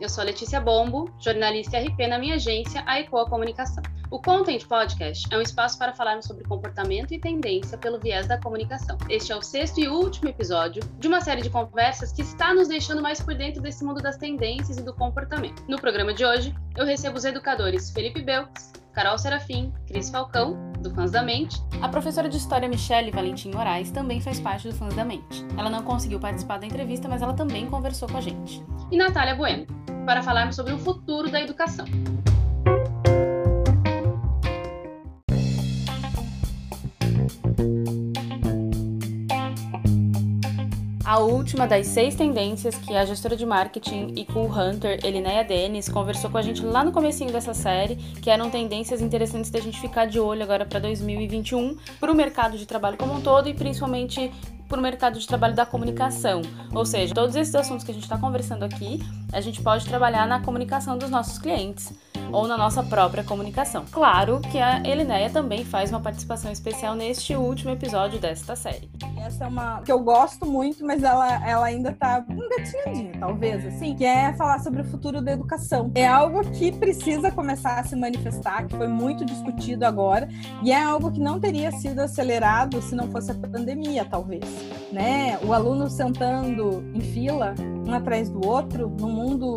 Eu sou Letícia Bombo, jornalista RP na minha agência, a Ecoa Comunicação. O Content Podcast é um espaço para falarmos sobre comportamento e tendência pelo viés da comunicação. Este é o sexto e último episódio de uma série de conversas que está nos deixando mais por dentro desse mundo das tendências e do comportamento. No programa de hoje, eu recebo os educadores Felipe Belks, Carol Serafim, Cris Falcão, do Fãs da Mente. A professora de História Michele Valentim Moraes também faz parte do Fãs da Mente. Ela não conseguiu participar da entrevista, mas ela também conversou com a gente. E Natália Bueno, para falarmos sobre o futuro da educação. A última das seis tendências que a gestora de marketing e cool hunter Elinéia Denis conversou com a gente lá no comecinho dessa série, que eram tendências interessantes da gente ficar de olho agora para 2021, para o mercado de trabalho como um todo e principalmente para o mercado de trabalho da comunicação. Ou seja, todos esses assuntos que a gente está conversando aqui, a gente pode trabalhar na comunicação dos nossos clientes ou na nossa própria comunicação. Claro que a Elinéia também faz uma participação especial neste último episódio desta série. Essa é uma que eu gosto muito, mas ela, ela ainda tá engatinhadinha, talvez, assim, que é falar sobre o futuro da educação. É algo que precisa começar a se manifestar, que foi muito discutido agora, e é algo que não teria sido acelerado se não fosse a pandemia, talvez, né? O aluno sentando em fila, um atrás do outro, no mundo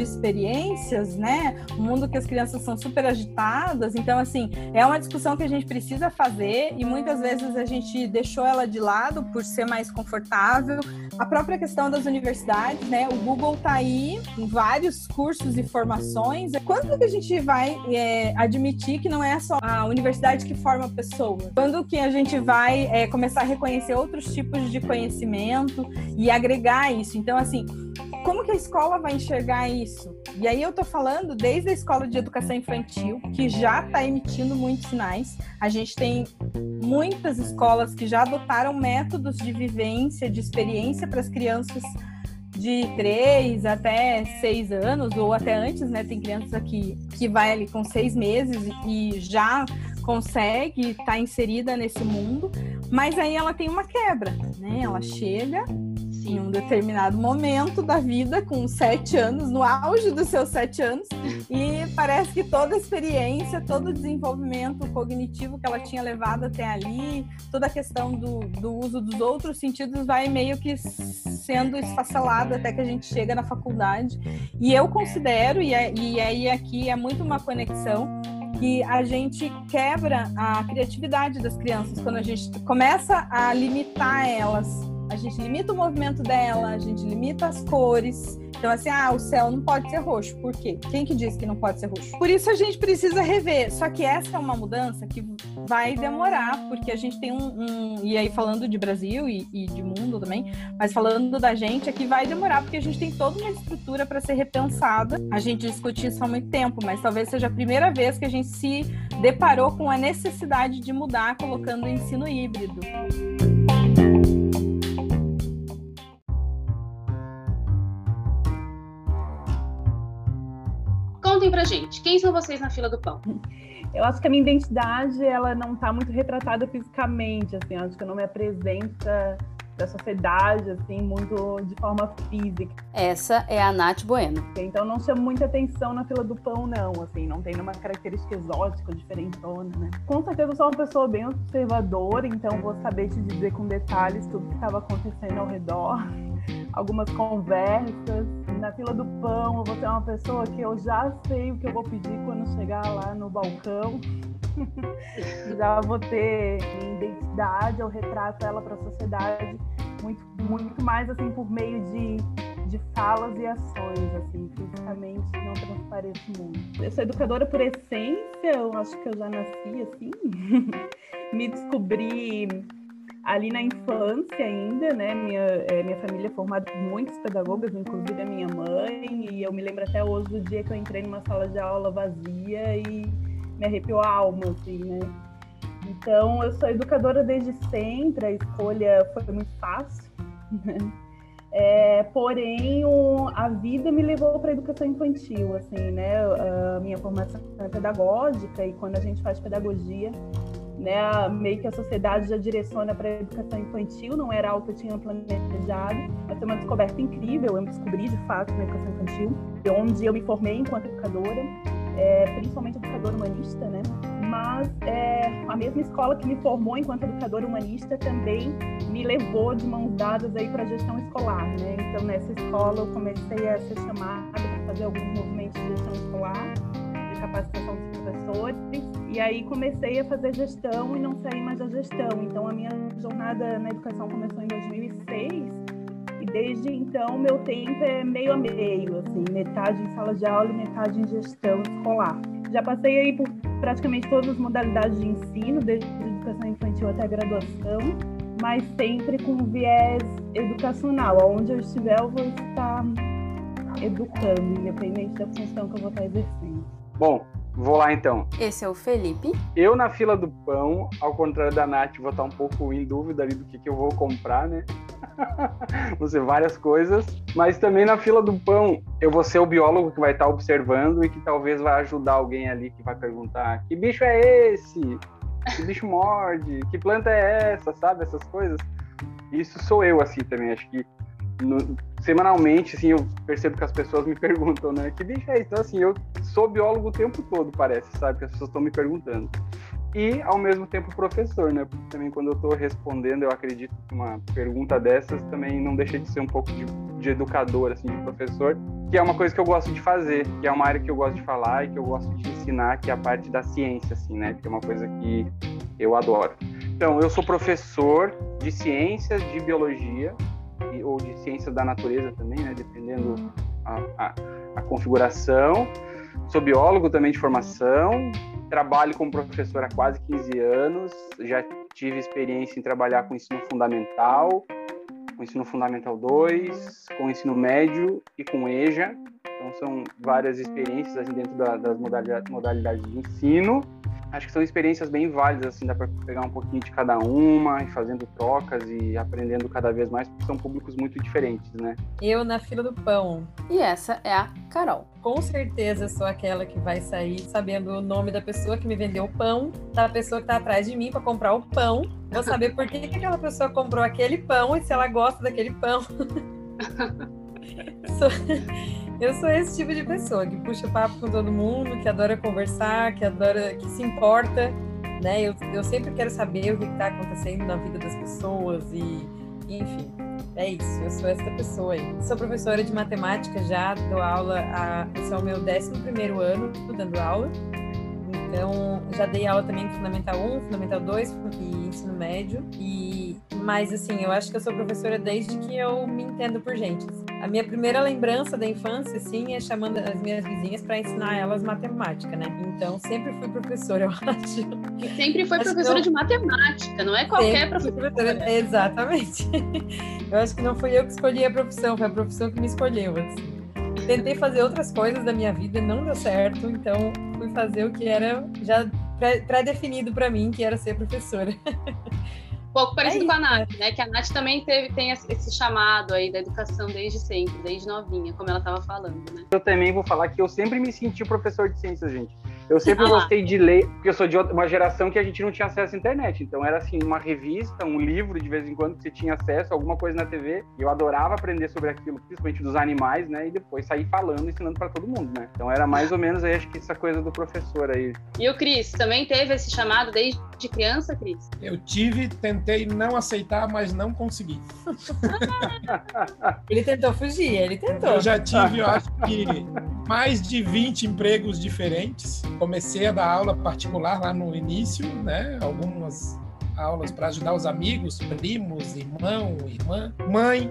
de experiências, né? Um mundo que as crianças são super agitadas. Então, assim, é uma discussão que a gente precisa fazer e muitas vezes a gente deixou ela de lado por ser mais confortável. A própria questão das universidades, né? O Google tá aí em vários cursos e formações. Quando que a gente vai é, admitir que não é só a universidade que forma pessoas? Quando que a gente vai é, começar a reconhecer outros tipos de conhecimento e agregar isso? Então, assim, como que a escola vai enxergar isso? E aí eu tô falando desde a escola de educação infantil, que já está emitindo muitos sinais. A gente tem muitas escolas que já adotaram métodos de vivência, de experiência para as crianças de 3 até 6 anos, ou até antes, né? Tem crianças aqui que vai ali com seis meses e já consegue estar tá inserida nesse mundo, mas aí ela tem uma quebra, né? Ela chega em um determinado momento da vida, com sete anos, no auge dos seus sete anos, e parece que toda a experiência, todo o desenvolvimento cognitivo que ela tinha levado até ali, toda a questão do, do uso dos outros sentidos vai meio que sendo esfacelada até que a gente chega na faculdade. E eu considero, e, é, e aí aqui é muito uma conexão, que a gente quebra a criatividade das crianças quando a gente começa a limitar elas a gente limita o movimento dela, a gente limita as cores. Então, assim, ah, o céu não pode ser roxo. Por quê? Quem que disse que não pode ser roxo? Por isso a gente precisa rever. Só que essa é uma mudança que vai demorar, porque a gente tem um. um e aí, falando de Brasil e, e, de mundo também, mas falando da gente, aqui vai demorar, porque a gente tem toda uma estrutura para ser repensada. A gente discutiu isso há muito tempo, mas talvez seja a primeira vez que a gente se deparou com a necessidade de mudar colocando o ensino híbrido. Contem pra gente, quem são vocês na fila do pão? Eu acho que a minha identidade, ela não tá muito retratada fisicamente, assim, acho que eu não me apresenta da sociedade, assim, muito de forma física. Essa é a Nath Bueno. Então não chama muita atenção na fila do pão, não, assim, não tem nenhuma característica exótica, diferentona, né? Com certeza eu sou uma pessoa bem observadora, então vou saber te dizer com detalhes tudo que estava acontecendo ao redor, algumas conversas. Na fila do pão, eu vou ser uma pessoa que eu já sei o que eu vou pedir quando chegar lá no balcão. já vou ter identidade, eu retrato ela para a sociedade muito, muito mais assim por meio de, de falas e ações, assim, fisicamente não transpareço muito. Eu sou educadora por essência, eu acho que eu já nasci assim. Me descobri ali na infância ainda, né? Minha, é, minha família é formada por muitos pedagogas, inclusive a minha mãe, e eu me lembro até hoje do dia que eu entrei numa sala de aula vazia e me arrepiou a alma, assim, né? Então, eu sou educadora desde sempre, a escolha foi muito fácil, né? É, porém, o, a vida me levou para a educação infantil, assim, né? A minha formação é pedagógica e quando a gente faz pedagogia, né, meio que a sociedade já direciona para a educação infantil, não era algo que eu tinha planejado, mas foi uma descoberta incrível, eu descobri de fato na educação infantil, onde eu me formei enquanto educadora, é, principalmente educadora humanista, né? Mas é, a mesma escola que me formou enquanto educadora humanista também me levou de mãos dadas aí para a gestão escolar, né? Então nessa escola eu comecei a ser chamada para fazer alguns movimentos de gestão escolar, de capacitação dos professores, e aí comecei a fazer gestão e não saí mais da gestão. Então a minha jornada na educação começou em 2006 e desde então meu tempo é meio a meio, assim, metade em sala de aula e metade em gestão escolar. Já passei aí por praticamente todas as modalidades de ensino, desde educação infantil até graduação, mas sempre com viés educacional. Onde eu estiver, eu vou estar educando, independente da função que eu vou estar exercendo. Bom, Vou lá então. Esse é o Felipe. Eu na fila do pão, ao contrário da Nath, vou estar um pouco em dúvida ali do que, que eu vou comprar, né? vão ser várias coisas. Mas também na fila do pão, eu vou ser o biólogo que vai estar observando e que talvez vai ajudar alguém ali que vai perguntar: que bicho é esse? Que bicho morde? Que planta é essa? Sabe? Essas coisas. Isso sou eu, assim, também. Acho que no, semanalmente, assim, eu percebo que as pessoas me perguntam, né? Que bicho é isso? Então, assim, eu sou biólogo o tempo todo, parece, sabe? Que as pessoas estão me perguntando. E, ao mesmo tempo, professor, né? Porque também quando eu estou respondendo, eu acredito que uma pergunta dessas também não deixa de ser um pouco de, de educador, assim, de professor, que é uma coisa que eu gosto de fazer, que é uma área que eu gosto de falar e que eu gosto de ensinar, que é a parte da ciência, assim, né? Que é uma coisa que eu adoro. Então, eu sou professor de ciências de biologia ou de ciências da natureza também, né? Dependendo a, a, a configuração. Sou biólogo também de formação, trabalho como professor há quase 15 anos, já tive experiência em trabalhar com ensino fundamental, com ensino fundamental 2, com ensino médio e com EJA. Então são várias experiências assim, dentro da, das modalidades de ensino acho que são experiências bem válidas, assim, dá para pegar um pouquinho de cada uma e fazendo trocas e aprendendo cada vez mais, porque são públicos muito diferentes, né? Eu na fila do pão. E essa é a Carol. Com certeza sou aquela que vai sair sabendo o nome da pessoa que me vendeu o pão, da pessoa que tá atrás de mim para comprar o pão. Vou saber por que, que aquela pessoa comprou aquele pão e se ela gosta daquele pão. sou... Eu sou esse tipo de pessoa que puxa papo com todo mundo, que adora conversar, que adora, que se importa, né? Eu, eu sempre quero saber o que está acontecendo na vida das pessoas e, enfim, é isso. Eu sou essa pessoa aí. Sou professora de matemática já, dou aula, a, esse é o meu 11 primeiro ano dando aula. Então, já dei aula também em Fundamental 1, Fundamental 2 e ensino médio. E, mas, assim, eu acho que eu sou professora desde que eu me entendo por gente. A minha primeira lembrança da infância, assim, é chamando as minhas vizinhas para ensinar elas matemática, né? Então, sempre fui professora, eu acho. E sempre foi acho professora eu... de matemática, não é qualquer professora. professora. Exatamente. Eu acho que não fui eu que escolhi a profissão, foi a profissão que me escolheu, assim. Tentei fazer outras coisas da minha vida, não deu certo, então fui fazer o que era já pré-definido para mim, que era ser professora. Um pouco parecido é com a Nath, né? Que a Nath também teve, tem esse chamado aí da educação desde sempre, desde novinha, como ela estava falando, né? Eu também vou falar que eu sempre me senti professor de ciências, gente. Eu sempre ah, gostei de ler, porque eu sou de uma geração que a gente não tinha acesso à internet. Então era assim, uma revista, um livro de vez em quando que você tinha acesso, alguma coisa na TV. E eu adorava aprender sobre aquilo, principalmente dos animais, né? E depois sair falando, ensinando para todo mundo, né? Então era mais ou menos aí, acho que essa coisa do professor aí. E o Cris, também teve esse chamado desde criança, Cris? Eu tive, tentei não aceitar, mas não consegui. ele tentou fugir, ele tentou. Eu já tive, eu acho que mais de 20 empregos diferentes comecei a dar aula particular lá no início, né? Algumas aulas para ajudar os amigos, primos, irmão, irmã, mãe.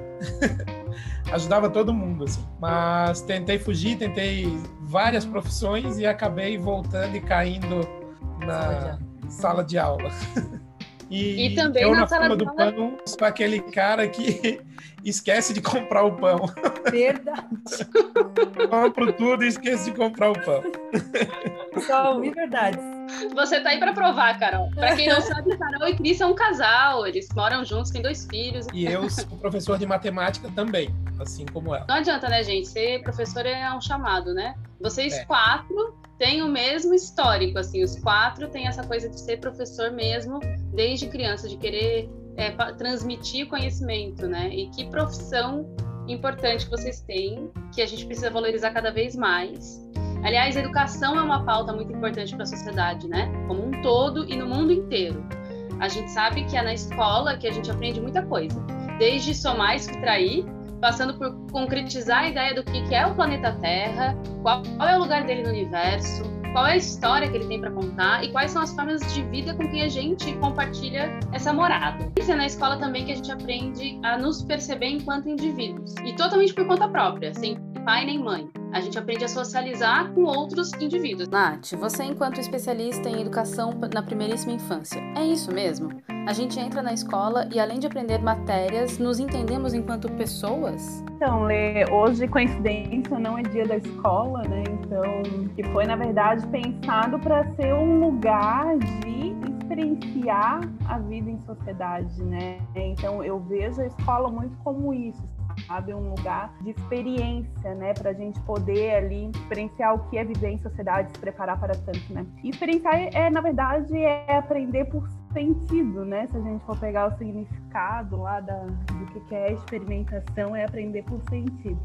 Ajudava todo mundo, assim. Mas tentei fugir, tentei várias profissões e acabei voltando e caindo na sala de aula. E, e também eu na, na sala do pão sou aquele cara que esquece de comprar o pão. Verdade. Compro tudo e esqueço de comprar o pão. Só ouvir verdades. Você tá aí para provar, Carol. Para quem não sabe, Carol e Cris são um casal, eles moram juntos, têm dois filhos. E eu sou professor de matemática também, assim como ela. Não adianta, né, gente? Ser professor é um chamado, né? Vocês é. quatro têm o mesmo histórico, assim, os quatro têm essa coisa de ser professor mesmo desde criança, de querer é, transmitir conhecimento, né? E que profissão importante que vocês têm, que a gente precisa valorizar cada vez mais. Aliás, educação é uma pauta muito importante para a sociedade, né? Como um todo e no mundo inteiro. A gente sabe que é na escola que a gente aprende muita coisa, desde somar e subtrair, passando por concretizar a ideia do que é o planeta Terra, qual é o lugar dele no universo, qual é a história que ele tem para contar e quais são as formas de vida com quem a gente compartilha essa morada. Isso é na escola também que a gente aprende a nos perceber enquanto indivíduos e totalmente por conta própria, sem pai nem mãe. A gente aprende a socializar com outros indivíduos. Nath, você enquanto especialista em educação na primeiríssima infância, é isso mesmo? A gente entra na escola e além de aprender matérias, nos entendemos enquanto pessoas? Então, Lê, hoje, coincidência, não é dia da escola, né? Então, que foi, na verdade, pensado para ser um lugar de experienciar a vida em sociedade, né? Então, eu vejo a escola muito como isso, sabe? Um lugar de experiência, né? Para a gente poder ali experienciar o que é viver em sociedade, se preparar para tanto, né? E experienciar é, na verdade, é aprender por sentido, né? Se a gente for pegar o significado lá da, do que é experimentação, é aprender por sentido.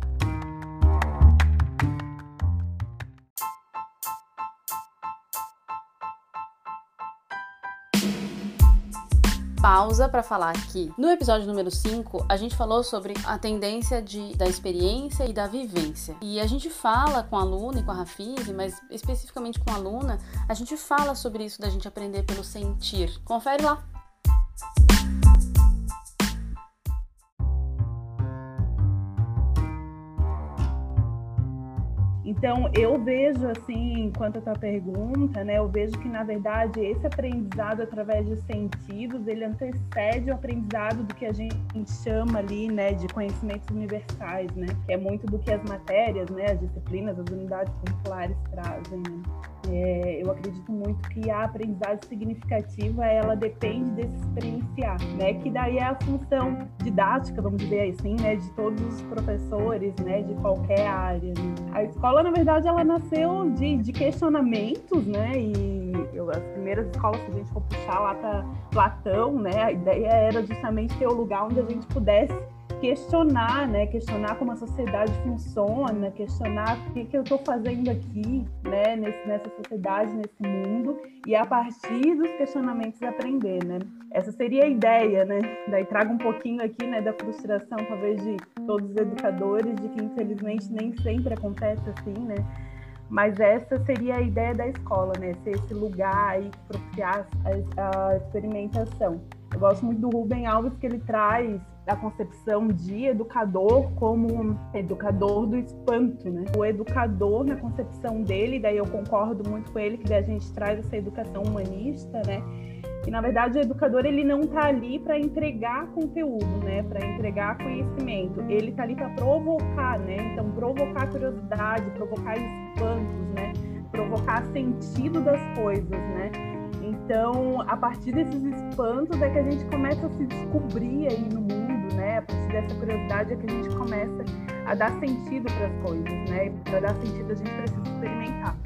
Pausa para falar que no episódio número 5 a gente falou sobre a tendência de, da experiência e da vivência. E a gente fala com a aluna e com a Rafise, mas especificamente com a aluna, a gente fala sobre isso da gente aprender pelo sentir. Confere lá. Então, eu vejo, assim, enquanto a tua pergunta, né, eu vejo que, na verdade, esse aprendizado através de sentidos, ele antecede o aprendizado do que a gente chama ali, né, de conhecimentos universais, né, que é muito do que as matérias, né, as disciplinas, as unidades curriculares trazem, né. É, eu acredito muito que a aprendizagem significativa ela depende desse experienciar, né? Que daí é a função didática, vamos dizer assim, né? De todos os professores, né? De qualquer área. Né? A escola, na verdade, ela nasceu de, de questionamentos, né? E eu, as primeiras escolas que a gente for puxar lá para Platão, né? A ideia era justamente ter o um lugar onde a gente pudesse questionar, né? Questionar como a sociedade funciona, questionar o que, que eu estou fazendo aqui, né? Nesse, nessa sociedade, nesse mundo, e a partir dos questionamentos aprender, né? Essa seria a ideia, né? Daí trago um pouquinho aqui, né, da frustração, talvez, de todos os educadores, de que infelizmente nem sempre acontece assim, né? Mas essa seria a ideia da escola, né? Ser esse lugar aí que propiciar a, a experimentação. Eu gosto muito do Rubem Alves, que ele traz a concepção de educador como educador do espanto, né? O educador, na concepção dele, daí eu concordo muito com ele, que a gente traz essa educação humanista, né? E na verdade o educador ele não está ali para entregar conteúdo, né? Para entregar conhecimento. Ele está ali para provocar, né? Então provocar curiosidade, provocar espantos, né? Provocar sentido das coisas, né? Então, a partir desses espantos é que a gente começa a se descobrir aí no mundo, né? A partir dessa curiosidade é que a gente começa a dar sentido para as coisas, né? E para dar sentido a gente precisa experimentar.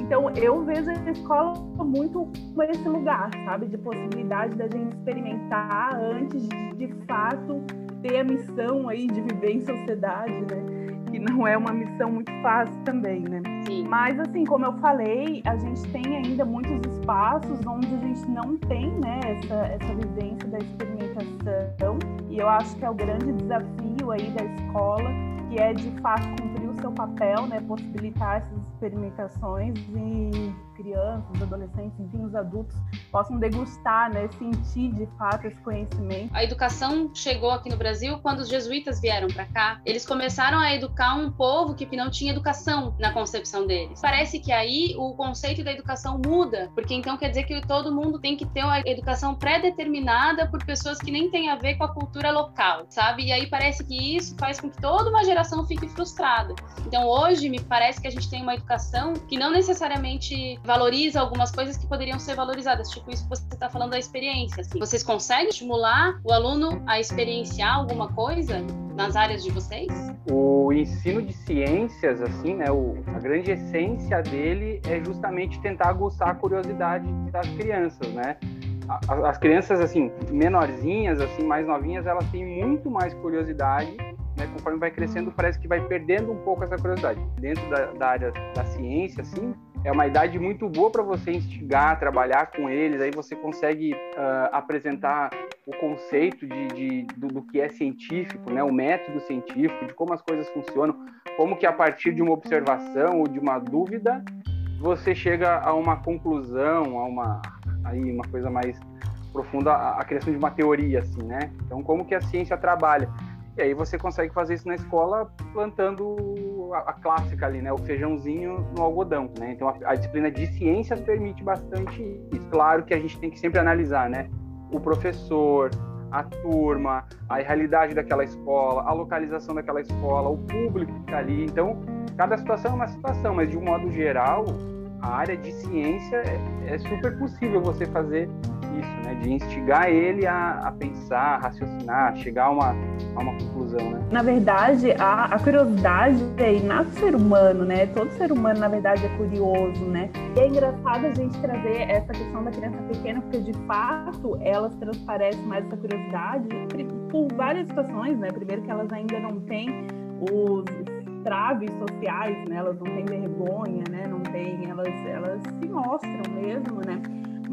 Então, eu vejo a escola muito como esse lugar, sabe? De possibilidade da gente experimentar antes de, de fato, ter a missão aí de viver em sociedade, né? Que não é uma missão muito fácil também, né? Sim. Mas assim, como eu falei, a gente tem ainda muitos espaços onde a gente não tem, né, essa, essa vivência da experimentação. E eu acho que é o grande desafio aí da escola, que é de fato cumprir o seu papel, né, possibilitar essas experimentações e crianças, adolescentes, enfim, os adultos possam degustar, né, sentir de fato esse conhecimento. A educação chegou aqui no Brasil quando os jesuítas vieram para cá. Eles começaram a educar um povo que não tinha educação na concepção deles. Parece que aí o conceito da educação muda, porque então quer dizer que todo mundo tem que ter uma educação pré-determinada por pessoas que nem têm a ver com a cultura local, sabe? E aí parece que isso faz com que toda uma geração fique frustrada. Então hoje me parece que a gente tem uma educação que não necessariamente valoriza algumas coisas que poderiam ser valorizadas, tipo isso que você está falando da experiência. Assim. Vocês conseguem estimular o aluno a experienciar alguma coisa? nas áreas de vocês? O ensino de ciências, assim, né, o, a grande essência dele é justamente tentar aguçar a curiosidade das crianças, né? As crianças, assim, menorzinhas, assim, mais novinhas, elas têm muito mais curiosidade né, conforme vai crescendo, parece que vai perdendo um pouco essa curiosidade. Dentro da, da área da ciência, assim, é uma idade muito boa para você instigar, trabalhar com eles, aí você consegue uh, apresentar o conceito de, de do, do, que é científico, né, o método científico, de como as coisas funcionam, como que a partir de uma observação ou de uma dúvida você chega a uma conclusão, a uma aí uma coisa mais profunda, a, a criação de uma teoria, assim, né? Então, como que a ciência trabalha? E aí você consegue fazer isso na escola plantando a, a clássica ali, né? O feijãozinho no algodão, né? Então a, a, disciplina de ciências permite bastante isso. Claro que a gente tem que sempre analisar, né? O professor, a turma, a realidade daquela escola, a localização daquela escola, o público que está ali. Então, cada situação é uma situação, mas de um modo geral, a área de ciência é, é super possível você fazer isso, né? De instigar ele a, a pensar, a raciocinar, chegar a uma, a uma conclusão, né? Na verdade, a, a curiosidade é inato ser humano, né? Todo ser humano, na verdade, é curioso, né? E é engraçado a gente trazer essa questão da criança pequena, porque, de fato, elas transparecem mais essa curiosidade por várias situações, né? Primeiro que elas ainda não têm os traves sociais, né? Elas não têm vergonha, né? Não têm, elas, elas se mostram mesmo, né?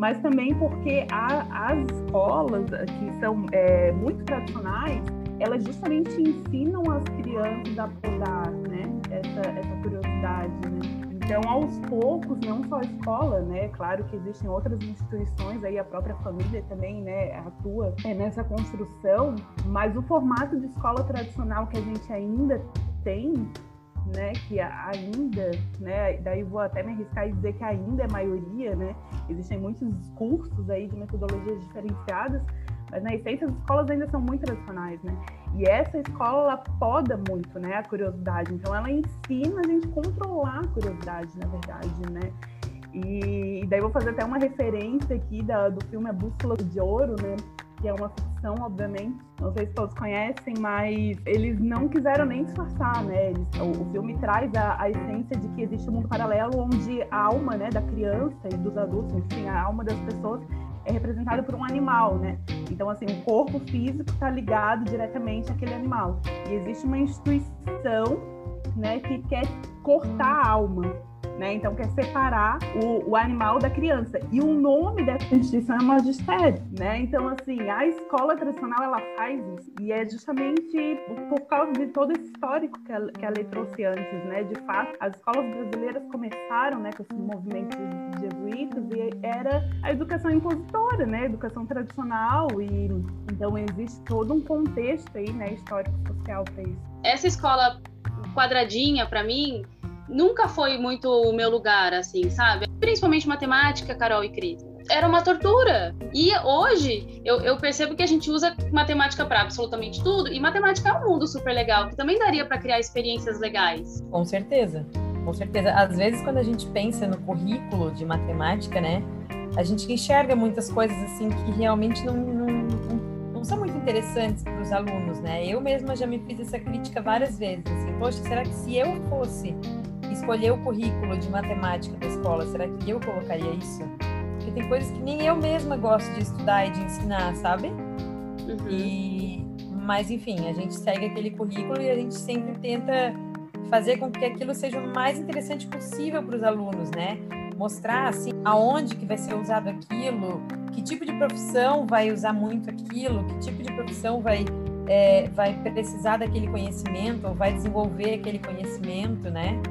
Mas também porque a, as escolas que são é, muito tradicionais, elas justamente ensinam as crianças a podar, né, essa, essa curiosidade, né. Então, aos poucos, não só a escola, né? Claro que existem outras instituições, aí a própria família também, né, atua é, nessa construção, mas o formato de escola tradicional que a gente ainda tem né, que ainda, né, daí vou até me arriscar e dizer que ainda é maioria, né, existem muitos cursos aí de metodologias diferenciadas, mas na essência as escolas ainda são muito tradicionais, né, e essa escola ela poda muito, né, a curiosidade, então ela ensina a gente controlar a curiosidade, na verdade, né, e, e daí vou fazer até uma referência aqui da, do filme A Bússola de Ouro, né, que é uma ficção, obviamente. Não sei se todos conhecem, mas eles não quiseram nem disfarçar, né? Eles, o, o, filme traz a, a, essência de que existe um mundo paralelo onde a alma, né, da criança e dos adultos, enfim, a alma das pessoas é representada por um animal, né? Então, assim, o corpo físico está ligado diretamente àquele animal. E existe uma instituição, né, que quer cortar a alma né? Então quer separar o, o, animal da criança. E o nome dessa instituição é magistério, né? Então assim, a escola tradicional ela faz isso e é justamente por causa de todo esse histórico que a, que a lei trouxe antes, né? De fato, as escolas brasileiras começaram, né, com esses movimentos jesuítas e era a educação impositora, né? A educação tradicional e então existe todo um contexto aí, né, histórico social para isso. Essa escola quadradinha para mim nunca foi muito o meu lugar, assim, sabe? Principalmente matemática, Carol e Cris. Era uma tortura. E hoje eu, eu percebo que a gente usa matemática para absolutamente tudo. E matemática é um mundo super legal, que também daria para criar experiências legais. Com certeza. Com certeza. Às vezes, quando a gente pensa no currículo de matemática, né? A gente enxerga muitas coisas assim que realmente não, não, não são muito interessantes para os alunos, né? Eu mesma já me fiz essa crítica várias vezes. Assim, Poxa, será que se eu fosse escolher o currículo de matemática da escola, será que eu colocaria isso? Porque tem coisas que nem eu mesma gosto de estudar e de ensinar, sabe? Uhum. E, mas enfim, a gente segue aquele currículo e a gente sempre tenta fazer com que aquilo seja o mais interessante possível para os alunos, né? Mostrar assim aonde que vai ser usado aquilo, que tipo de profissão vai usar muito aquilo, que tipo de profissão vai é, vai precisar daquele conhecimento ou vai desenvolver aquele conhecimento, né?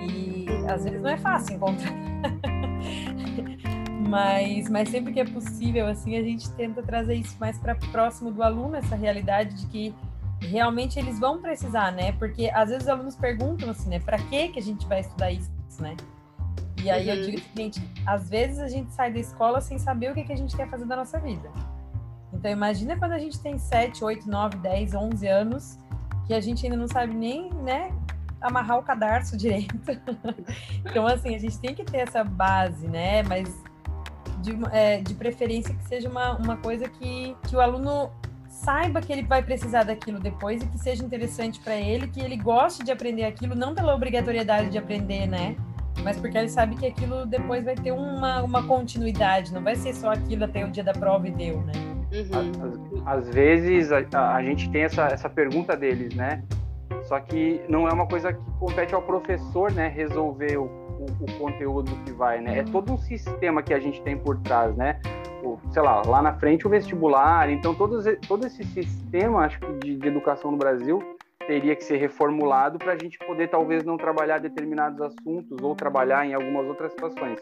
E às vezes não é fácil encontrar. mas, mas sempre que é possível, assim, a gente tenta trazer isso mais para próximo do aluno, essa realidade de que realmente eles vão precisar, né? Porque às vezes os alunos perguntam assim, né? Para que que a gente vai estudar isso, né? E aí uhum. eu digo o seguinte, às vezes a gente sai da escola sem saber o que, que a gente quer fazer da nossa vida. Então imagina quando a gente tem 7, 8, 9, 10, 11 anos, que a gente ainda não sabe nem, né, amarrar o cadarço direito. então, assim, a gente tem que ter essa base, né? Mas de, é, de preferência que seja uma, uma coisa que, que o aluno saiba que ele vai precisar daquilo depois e que seja interessante para ele, que ele goste de aprender aquilo, não pela obrigatoriedade de aprender, né? Mas porque ele sabe que aquilo depois vai ter uma, uma continuidade, não vai ser só aquilo até o dia da prova e deu, né? Uhum. Às, às, vezes a, a, gente tem essa, essa pergunta deles, né? Só que não é uma coisa que compete ao professor, né? Resolver o, o, o conteúdo que vai, né? É todo um sistema que a gente tem por trás, né? O, sei lá, lá na frente o vestibular. Então, todos, todo esse sistema, acho que, de, de educação no Brasil teria que ser reformulado para a gente poder, talvez, não trabalhar determinados assuntos ou trabalhar em algumas outras situações.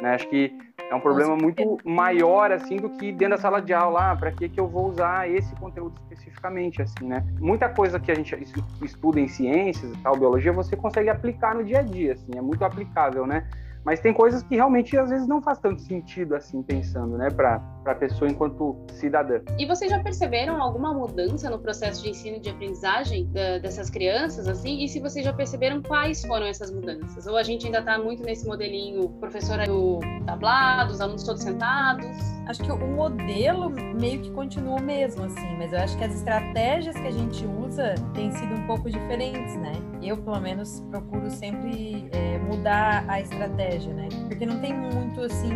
Né? Acho que é um problema muito maior assim do que dentro da sala de aula. Ah, para que que eu vou usar esse conteúdo especificamente assim, né? Muita coisa que a gente estuda em ciências, tal, biologia, você consegue aplicar no dia a dia, assim, é muito aplicável, né? Mas tem coisas que realmente às vezes não faz tanto sentido assim pensando, né, para a pessoa enquanto cidadã. E vocês já perceberam alguma mudança no processo de ensino e de aprendizagem da, dessas crianças assim? E se vocês já perceberam quais foram essas mudanças? Ou a gente ainda está muito nesse modelinho professora do tablado, os alunos todos sentados? Acho que o modelo meio que continua o mesmo assim, mas eu acho que as estratégias que a gente usa têm sido um pouco diferentes, né? Eu pelo menos procuro sempre é, mudar a estratégia estratégia, né? Porque não tem muito, assim,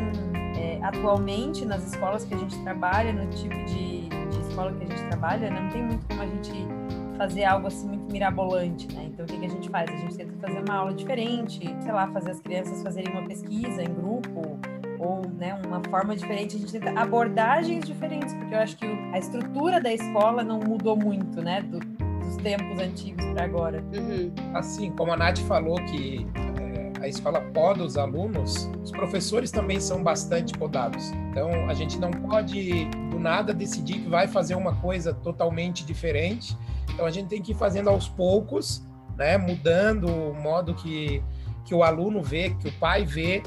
é, atualmente nas escolas que a gente trabalha, no tipo de, de escola que a gente trabalha, não tem muito como a gente fazer algo assim muito mirabolante, né? Então o que, que a gente faz? A gente tenta fazer uma aula diferente, sei lá, fazer as crianças fazerem uma pesquisa em grupo ou né, uma forma diferente, a gente tenta abordagens diferentes, porque eu acho que a estrutura da escola não mudou muito, né? Do, dos tempos antigos para agora. Uhum. Assim, como a Nath falou que a escola poda os alunos, os professores também são bastante podados. Então, a gente não pode do nada decidir que vai fazer uma coisa totalmente diferente. Então, a gente tem que ir fazendo aos poucos, né, mudando o modo que, que o aluno vê, que o pai vê.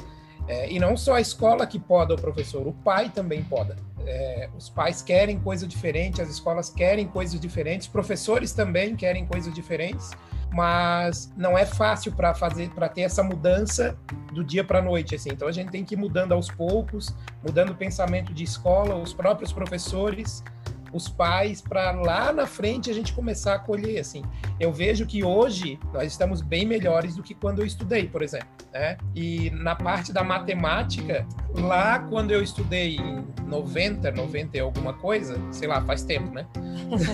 É, e não só a escola que poda o professor, o pai também poda. É, os pais querem coisa diferente, as escolas querem coisas diferentes, professores também querem coisas diferentes mas não é fácil para fazer, para ter essa mudança do dia para a noite, assim. Então a gente tem que ir mudando aos poucos, mudando o pensamento de escola, os próprios professores, os pais, para lá na frente a gente começar a colher, assim. Eu vejo que hoje nós estamos bem melhores do que quando eu estudei, por exemplo, né? E na parte da matemática, lá quando eu estudei em 90, 90 e alguma coisa, sei lá, faz tempo, né?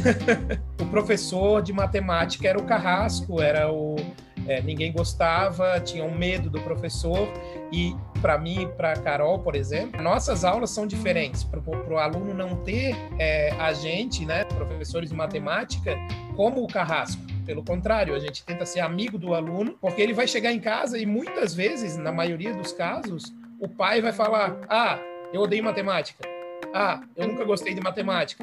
o professor de matemática era o Carrasco, era o é, ninguém gostava, tinham medo do professor e para mim, para Carol, por exemplo, nossas aulas são diferentes para o aluno não ter é, a gente, né, professores de matemática, como o carrasco. Pelo contrário, a gente tenta ser amigo do aluno, porque ele vai chegar em casa e muitas vezes, na maioria dos casos, o pai vai falar: Ah, eu odeio matemática. Ah, eu nunca gostei de matemática.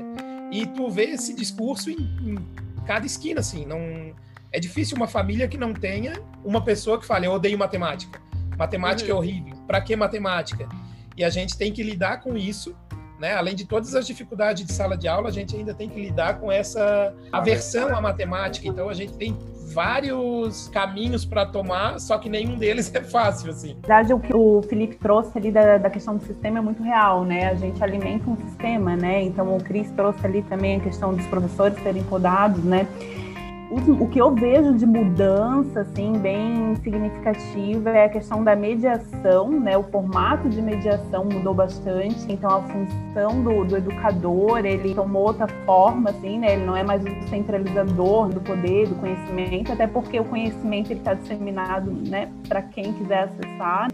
E tu vê esse discurso em, em cada esquina, assim. Não é difícil uma família que não tenha uma pessoa que fale: Eu odeio matemática. Matemática uhum. é horrível. Para que matemática? E a gente tem que lidar com isso, né? Além de todas as dificuldades de sala de aula, a gente ainda tem que lidar com essa aversão à matemática. Então a gente tem vários caminhos para tomar, só que nenhum deles é fácil, assim. Na verdade, o que o Felipe trouxe ali da, da questão do sistema é muito real, né? A gente alimenta um sistema, né? Então, o Cris trouxe ali também a questão dos professores serem podados, né? O, que eu vejo de mudança, assim, bem significativa é a questão da mediação, né? O formato de mediação mudou bastante, então a função do, do educador, ele tomou outra forma, assim, né? Ele não é mais o centralizador do poder, do conhecimento, até porque o conhecimento ele está disseminado, né, para quem quiser acessar.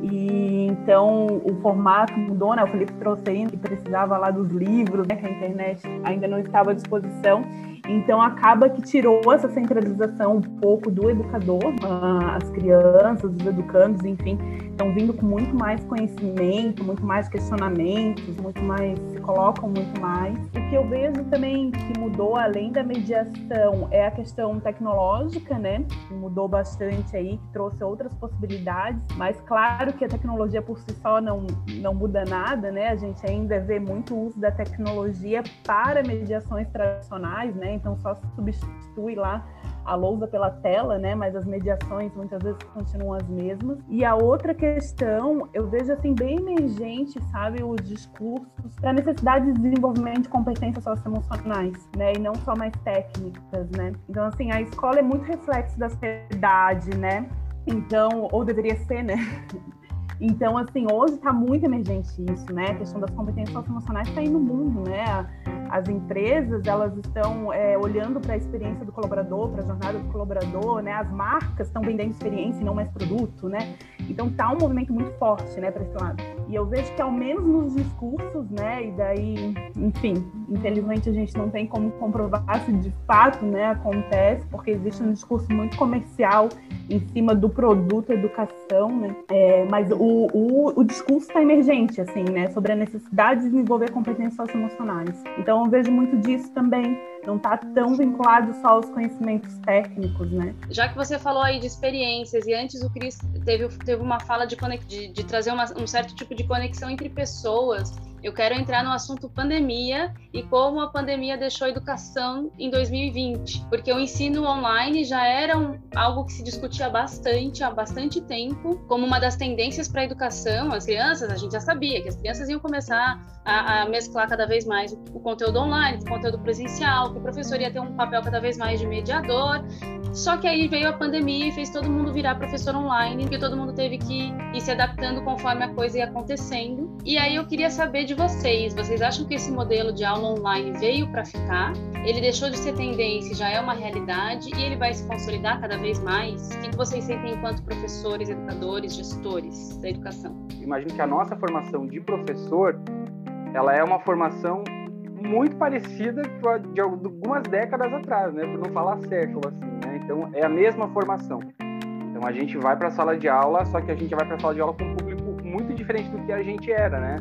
E então o formato mudou, né? O Felipe trouxe aí que precisava lá dos livros, né? Que a internet ainda não estava à disposição. Então acaba que tirou essa centralização um pouco do educador, ah, as crianças, os educandos, enfim, estão vindo com muito mais conhecimento, muito mais questionamentos, muito mais se colocam muito mais. O que eu vejo também que mudou além da mediação é a questão tecnológica, né? Mudou bastante aí, que trouxe outras possibilidades, mas claro que a tecnologia por si só não não muda nada, né? A gente ainda vê muito uso da tecnologia para mediações tradicionais, né? Então só substitui lá a lousa pela tela, né? Mas as mediações muitas vezes continuam as mesmas. E a outra questão, eu vejo assim bem emergente, sabe, os discursos para necessidade necessidade de desenvolvimento de competências socioemocionais, né, e não só mais técnicas, né. Então, assim, a escola é muito reflexo da sociedade, né, então, ou deveria ser, né, então, assim, hoje está muito emergente isso, né? A questão das competências socioemocionais está aí no mundo, né? As empresas, elas estão é, olhando para a experiência do colaborador, para a jornada do colaborador, né? As marcas estão vendendo experiência e não mais produto, né? Então, tá um movimento muito forte, né, para esse lado. E eu vejo que, ao menos nos discursos, né, e daí, enfim, infelizmente a gente não tem como comprovar se de fato, né, acontece, porque existe um discurso muito comercial em cima do produto educação, né? É, mas o, o, o discurso está emergente, assim, né? Sobre a necessidade de desenvolver competências socioemocionais. Então eu vejo muito disso também. Não está tão vinculado só aos conhecimentos técnicos, né? Já que você falou aí de experiências e antes o Cris teve, teve uma fala de, de, de trazer uma, um certo tipo de conexão entre pessoas eu quero entrar no assunto pandemia e como a pandemia deixou a educação em 2020, porque o ensino online já era um, algo que se discutia bastante há bastante tempo, como uma das tendências para a educação. As crianças, a gente já sabia que as crianças iam começar a, a mesclar cada vez mais o, conteúdo online, o conteúdo presencial, que o professor ia ter um papel cada vez mais de mediador. Só que aí veio a pandemia e fez todo mundo virar professor online, porque todo mundo teve que ir se adaptando conforme a coisa ia acontecendo. E aí eu queria saber de vocês, vocês acham que esse modelo de aula online veio para ficar? Ele deixou de ser tendência, já é uma realidade e ele vai se consolidar cada vez mais? O que vocês sentem enquanto professores, educadores, gestores da educação? Imagino que a nossa formação de professor, ela é uma formação muito parecida de algumas décadas atrás, né? Por não falar século, assim, né? Então, é a mesma formação. Então, a gente vai para a sala de aula, só que a gente vai para a sala de aula com um público muito diferente do que a gente era, né?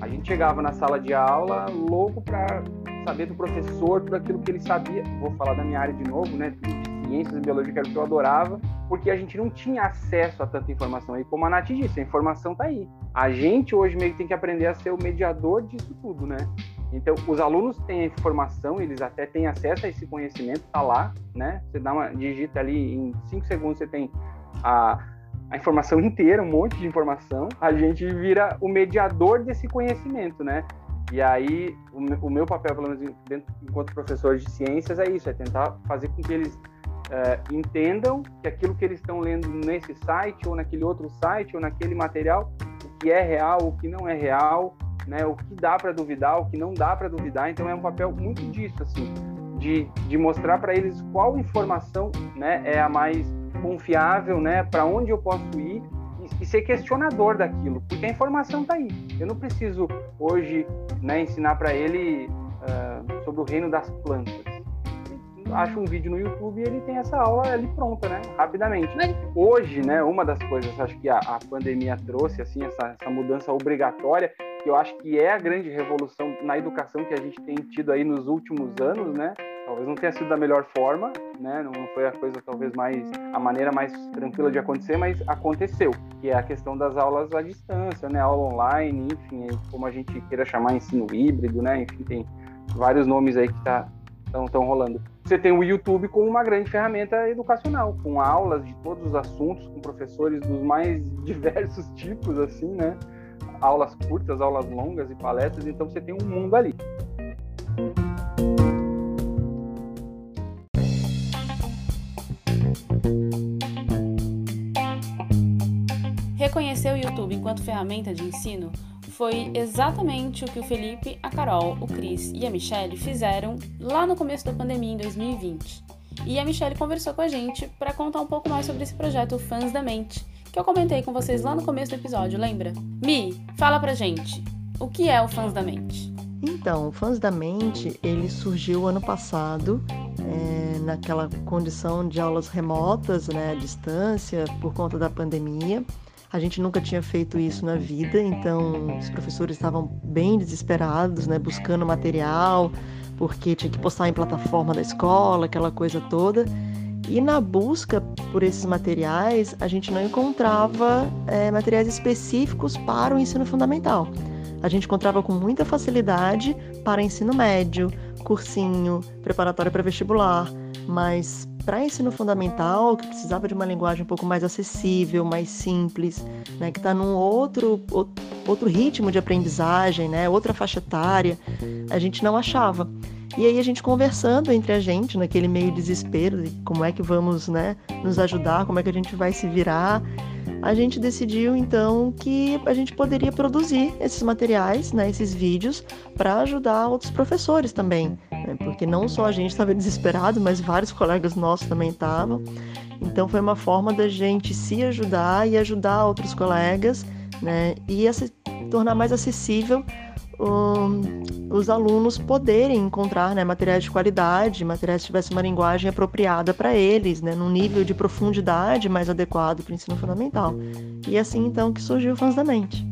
A gente chegava na sala de aula louco para saber do professor tudo aquilo que ele sabia. Vou falar da minha área de novo, né? De ciências e biologia, que era o que eu adorava, porque a gente não tinha acesso a tanta informação. E como a Nath disse, a informação está aí. A gente hoje meio que tem que aprender a ser o mediador disso tudo, né? Então, os alunos têm a informação, eles até têm acesso a esse conhecimento, tá lá, né? Você dá uma digita ali, em cinco segundos você tem a a informação inteira, um monte de informação, a gente vira o mediador desse conhecimento, né? E aí, o, meu papel, pelo menos dentro, enquanto professor de ciências, é isso, é tentar fazer com que eles uh, entendam que aquilo que eles estão lendo nesse site, ou naquele outro site, ou naquele material, o que é real, o que não é real, né? O que dá para duvidar, o que não dá para duvidar. Então, é um papel muito disso, assim, de, de mostrar para eles qual informação né, é a mais confiável, né? Para onde eu posso ir e, e, ser questionador daquilo, porque a informação está aí. Eu não preciso hoje, né, ensinar para ele uh, sobre o reino das plantas. Acho um vídeo no YouTube e ele tem essa aula ali pronta, né? Rapidamente. Hoje, né? Uma das coisas, acho que a, a pandemia trouxe assim essa, essa mudança obrigatória que eu acho que é a grande revolução na educação que a gente tem tido aí nos últimos anos, né? Talvez não tenha sido da melhor forma, né? Não foi a coisa talvez mais a maneira mais tranquila de acontecer, mas aconteceu. Que é a questão das aulas à distância, né? Aula online, enfim, como a gente queira chamar ensino híbrido, né? Enfim, tem vários nomes aí que tá estão rolando. Você tem o YouTube como uma grande ferramenta educacional, com aulas de todos os assuntos, com professores dos mais diversos tipos, assim, né? Aulas curtas, aulas longas e palestras, então você tem um mundo ali. Enquanto ferramenta de ensino foi exatamente o que o Felipe, a Carol, o Cris e a Michelle fizeram lá no começo da pandemia em 2020. E a Michelle conversou com a gente para contar um pouco mais sobre esse projeto Fãs da Mente, que eu comentei com vocês lá no começo do episódio, lembra? Mi, fala pra gente, o que é o Fãs da Mente? Então, o Fãs da Mente, ele surgiu ano passado, é, naquela condição de aulas remotas, né, à distância, por conta da pandemia. A gente nunca tinha feito isso na vida, então os professores estavam bem desesperados, né, buscando material, porque tinha que postar em plataforma da escola, aquela coisa toda. E na busca por esses materiais, a gente não encontrava é, materiais específicos para o ensino fundamental. A gente encontrava com muita facilidade para ensino médio, cursinho, preparatório para vestibular, mas para ensino fundamental, que precisava de uma linguagem um pouco mais acessível, mais simples, né, que está num outro, outro ritmo de aprendizagem, né, outra faixa etária, a gente não achava. E aí a gente conversando entre a gente, naquele meio desespero de como é que vamos né, nos ajudar, como é que a gente vai se virar, a gente decidiu então que a gente poderia produzir esses materiais, né, esses vídeos, para ajudar outros professores também, né, porque não só a gente estava desesperado, mas vários colegas nossos também estavam. Então foi uma forma da gente se ajudar e ajudar outros colegas, né, e tornar mais acessível um, os alunos poderem encontrar né, materiais de qualidade, materiais que tivessem uma linguagem apropriada para eles, né, num nível de profundidade mais adequado para o ensino fundamental. E é assim então que surgiu o Fãs da Mente.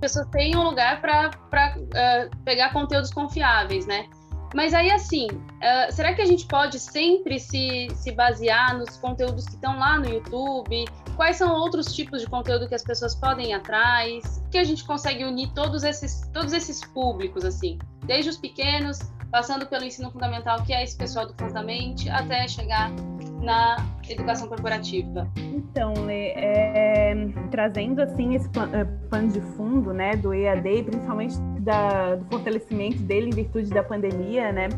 pessoas têm um lugar para uh, eh, pegar conteúdos confiáveis, né? Mas aí, assim, uh, será que a gente pode sempre se, se basear nos conteúdos que estão lá no YouTube? Quais são outros tipos de conteúdo que as pessoas podem ir atrás? Que a gente consegue unir todos esses, todos esses públicos, assim, desde os pequenos, passando pelo ensino fundamental, que é esse pessoal do Fundamente, até chegar na educação corporativa? Então, Lê, é, trazendo assim esse eh, pano de fundo, né, do EAD, principalmente da, do fortalecimento dele em virtude da pandemia, né,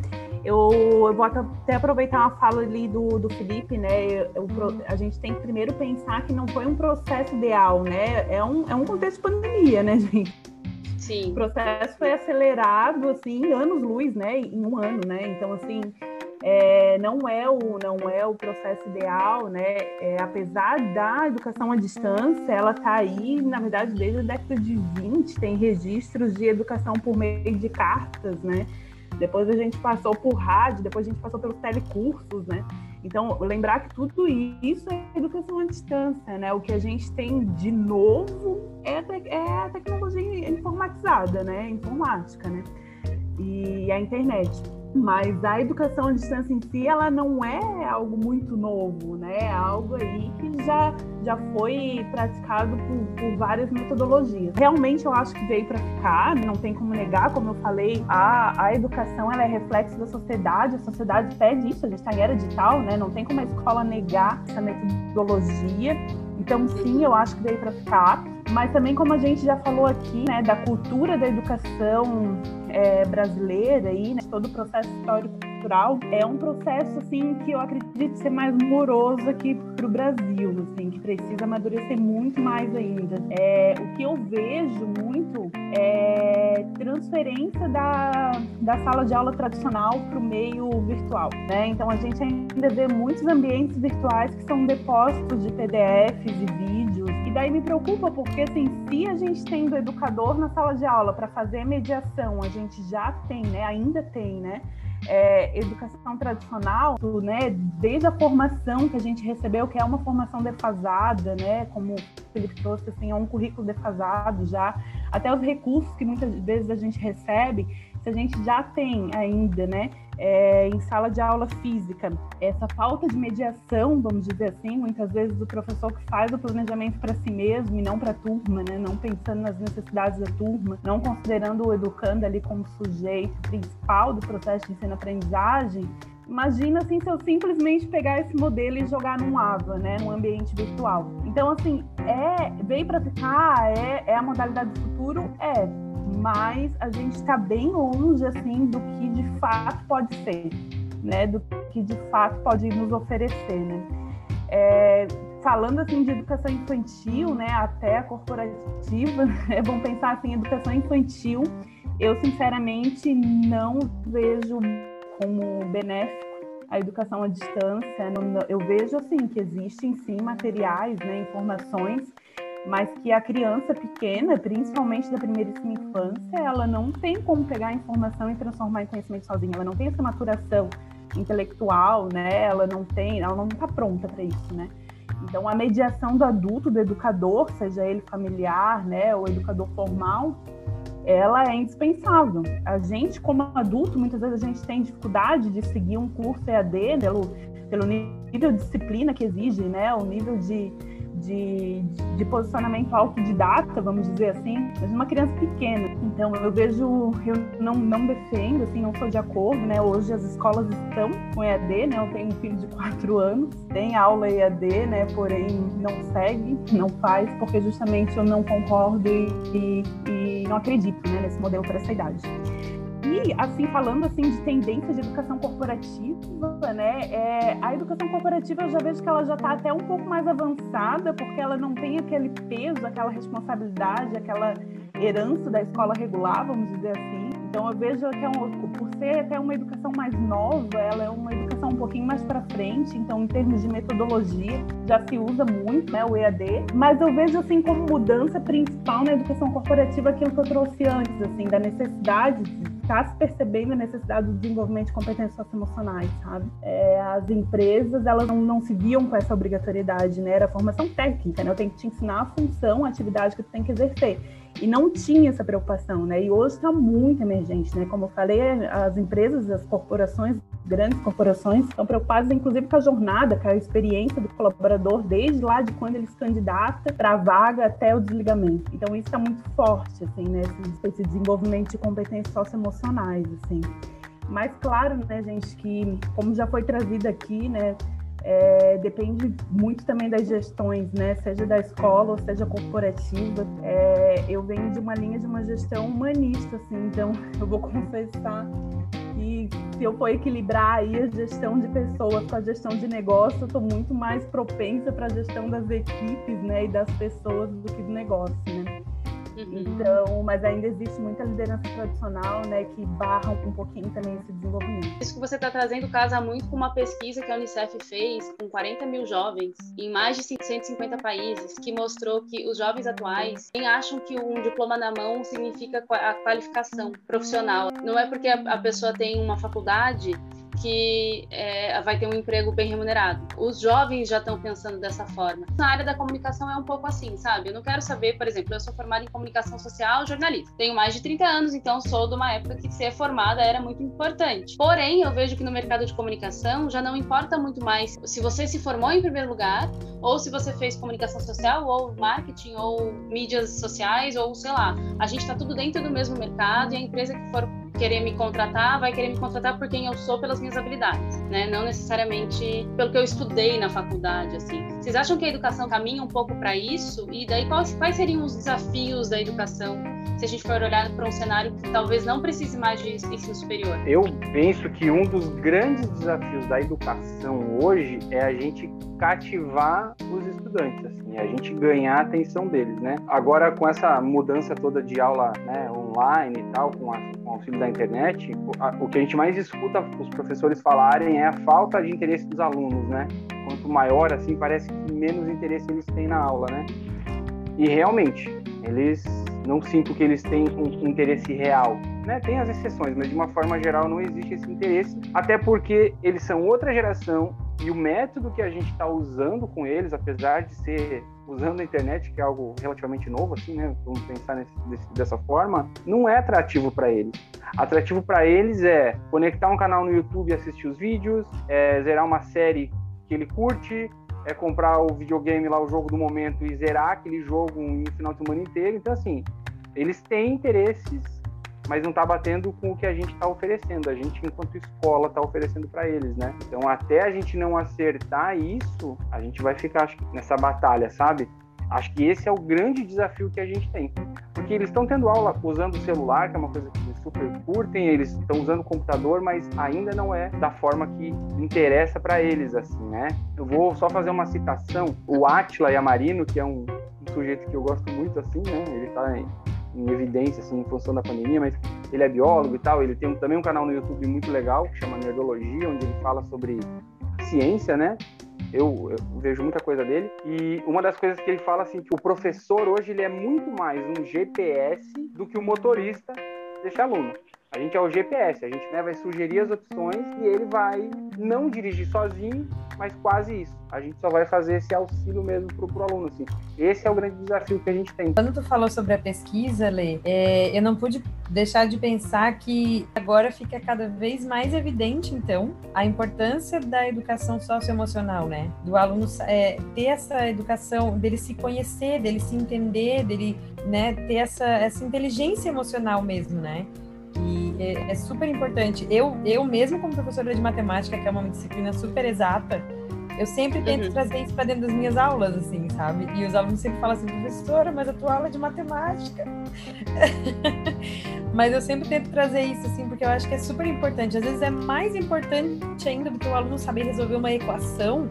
eu, eu vou até aproveitar uma fala ali do, do Felipe, né, eu, a gente tem que primeiro pensar que não foi um processo ideal, né, é um, é um contexto de pandemia, né, gente? Sim. O processo foi acelerado, assim, anos-luz, né, em um ano, né, então, assim, é, não é o não é o processo ideal, né? É, apesar da educação à distância, ela está aí, na verdade, desde a década de 20, tem registros de educação por meio de cartas, né? Depois a gente passou por rádio, depois a gente passou pelos telecursos, né? Então, lembrar que tudo isso é educação à distância, né? O que a gente tem de novo é, é a tecnologia informatizada, né? Informática, né? E a internet. Mas a educação à distância em si, ela não é algo muito novo, né? É algo aí que já, já foi praticado por, por várias metodologias. Realmente eu acho que veio para ficar, não tem como negar, como eu falei, a, a educação ela é reflexo da sociedade, a sociedade pede isso, a gente está em era digital, né? Não tem como a escola negar essa metodologia. Então, sim, eu acho que veio para ficar. Mas também, como a gente já falou aqui, né, da cultura da educação é, brasileira aí, né, todo o processo histórico cultural é um processo assim que eu acredito ser mais moroso aqui para o Brasil, assim, que precisa amadurecer muito mais ainda. É, o que eu vejo muito é transferência da, da sala de aula tradicional para o meio virtual, né? Então a gente ainda vê muitos ambientes virtuais que são depósitos de PDFs e vídeos daí me preocupa porque assim, se a gente tem o educador na sala de aula para fazer mediação, a gente já tem, né? Ainda tem, né? é, educação tradicional, né, desde a formação que a gente recebeu, que é uma formação defasada, né, como o Felipe trouxe, assim, é um currículo defasado já, até os recursos que muitas vezes a gente recebe, se a gente já tem ainda, né, é, em sala de aula física, essa falta de mediação, vamos dizer assim, muitas vezes o professor que faz o planejamento para si mesmo e não para a turma, né, não pensando nas necessidades da turma, não considerando o educando ali como sujeito principal do processo de ensino-aprendizagem, Imagina assim se eu simplesmente pegar esse modelo e jogar num AVA, né, num ambiente virtual. Então assim, é veio para ficar, é, é a modalidade do futuro, é, mas a gente está bem longe assim do que de fato pode ser, né? Do que de fato pode nos oferecer, né? É, falando assim de educação infantil, né, até a corporativa, é bom pensar assim, educação infantil, eu sinceramente não vejo como benéfico a educação à distância. Eu vejo assim que existem sim materiais, né, informações mas que a criança pequena, principalmente da primeiríssima infância, ela não tem como pegar a informação e transformar em conhecimento sozinha, ela não tem essa maturação intelectual, né? Ela não tem, ela não está pronta para isso, né? Então a mediação do adulto, do educador, seja ele familiar, né, ou educador formal, ela é indispensável. A gente, como adulto, muitas vezes a gente tem dificuldade de seguir um curso EAD pelo, pelo nível de disciplina que exige, né, o nível de de, de posicionamento autodidata, vamos dizer assim, mas uma criança pequena. Então eu vejo, eu não, não defendo, assim, não sou de acordo, né? Hoje as escolas estão com EAD, né? Eu tenho um filho de quatro anos, tem aula EAD, né? Porém não segue, não faz, porque justamente eu não concordo e, e, e não acredito né, nesse modelo para essa idade. E, assim, falando assim de tendência de educação corporativa, né, é, a educação corporativa eu já vejo que ela já está até um pouco mais avançada, porque ela não tem aquele peso, aquela responsabilidade, aquela herança da escola regular, vamos dizer assim. Então eu vejo que é um, por ser até uma educação mais nova, ela é uma educação um pouquinho mais para frente, então em termos de metodologia já se usa muito, né, o EAD, mas eu vejo assim como mudança principal na educação corporativa aquilo que eu trouxe antes, assim, da necessidade de está se percebendo a necessidade do desenvolvimento de competências socioemocionais, sabe? É, as empresas, elas não, não se viam com essa obrigatoriedade, né? Era formação técnica, né? Eu tenho que te ensinar a função, a atividade que tu tem que exercer. E não tinha essa preocupação, né? E hoje está muito emergente, né? Como eu falei, as empresas, as corporações, grandes corporações, estão preocupadas, inclusive, com a jornada, com a experiência do colaborador, desde lá de quando ele se candidata para a vaga até o desligamento. Então, isso está muito forte, assim, né? Esse, esse desenvolvimento de competências socioemocionais, assim. Mas, claro, né, gente, que, como já foi trazido aqui, né? É, depende muito também das gestões, né? Seja da escola ou seja corporativa. É, eu venho de uma linha de uma gestão humanista, assim, então eu vou confessar que se eu for equilibrar aí a gestão de pessoas com a gestão de negócio, eu estou muito mais propensa para a gestão das equipes, né, e das pessoas do que do negócio, né? Uhum. Então, mas ainda existe muita liderança tradicional, né, que barra um pouquinho também esse desenvolvimento. Isso que você está trazendo casa muito com uma pesquisa que a Unicef fez com 40 mil jovens em mais de 150 países, que mostrou que os jovens atuais acham que um diploma na mão significa a qualificação profissional. Não é porque a pessoa tem uma faculdade que é, vai ter um emprego bem remunerado. Os jovens já estão pensando dessa forma. Na área da comunicação é um pouco assim, sabe? Eu não quero saber, por exemplo, eu sou formada em comunicação social, jornalista. Tenho mais de 30 anos, então sou de uma época que ser formada era muito importante. Porém, eu vejo que no mercado de comunicação já não importa muito mais se você se formou em primeiro lugar ou se você fez comunicação social ou marketing ou mídias sociais ou sei lá. A gente está tudo dentro do mesmo mercado e a empresa que for querer me contratar, vai querer me contratar por quem eu sou, pelas minhas habilidades, né? Não necessariamente pelo que eu estudei na faculdade, assim. Vocês acham que a educação caminha um pouco para isso? E daí quais, quais seriam os desafios da educação se a gente for olhar para um cenário que talvez não precise mais de ensino superior? Eu penso que um dos grandes desafios da educação hoje é a gente cativar os estudantes, assim, a gente ganhar a atenção deles, né? Agora com essa mudança toda de aula né, online e tal, com, a, com o auxílio da internet, o, a, o que a gente mais escuta os professores falarem é a falta de interesse dos alunos, né? Quanto maior, assim, parece que menos interesse eles têm na aula, né? E realmente, eles não sinto que eles têm um interesse real. Né? Tem as exceções, mas de uma forma geral não existe esse interesse, até porque eles são outra geração e o método que a gente está usando com eles, apesar de ser usando a internet, que é algo relativamente novo, assim, né? Vamos pensar nesse, desse, dessa forma, não é atrativo para eles. Atrativo para eles é conectar um canal no YouTube e assistir os vídeos, é zerar uma série que ele curte, é comprar o videogame lá, o jogo do momento e zerar aquele jogo um final de semana inteiro. Então, assim, eles têm interesses, mas não está batendo com o que a gente está oferecendo. A gente, enquanto escola, está oferecendo para eles, né? Então, até a gente não acertar isso, a gente vai ficar acho, nessa batalha, sabe? Acho que esse é o grande desafio que a gente tem. Porque eles estão tendo aula usando o celular, que é uma coisa que eles super curtem, eles estão usando o computador, mas ainda não é da forma que interessa para eles, assim, né? Eu vou só fazer uma citação. O Atila Yamarino, que é um, um sujeito que eu gosto muito, assim, né? Ele está em, evidência, assim, em função da pandemia, mas ele é biólogo e tal. Ele tem um, também um canal no YouTube muito legal, que chama Nerdologia, onde ele fala sobre ciência, né? Eu, eu, vejo muita coisa dele e uma das coisas que ele fala assim que o professor hoje ele é muito mais um GPS do que o motorista desse aluno. A gente é o GPS, a gente né, vai sugerir as opções e ele vai não dirigir sozinho, mas quase isso. A gente só vai fazer esse auxílio mesmo para o aluno. Assim. Esse é o grande desafio que a gente tem. Quando tu falou sobre a pesquisa, Lê, é, eu não pude deixar de pensar que agora fica cada vez mais evidente, então, a importância da educação socioemocional, né? Do aluno é, ter essa educação, dele se conhecer, dele se entender, dele né, ter essa, essa inteligência emocional mesmo, né? E é, é, super importante. Eu, eu mesmo como professora de matemática, que é uma disciplina super exata, eu sempre tento uhum. trazer isso para dentro das minhas aulas, assim, sabe? E os alunos sempre falam assim, professora, mas a tua aula é de matemática. mas eu sempre tento trazer isso, assim, porque eu acho que é super importante. Às vezes é mais importante ainda do que o aluno saber resolver uma equação,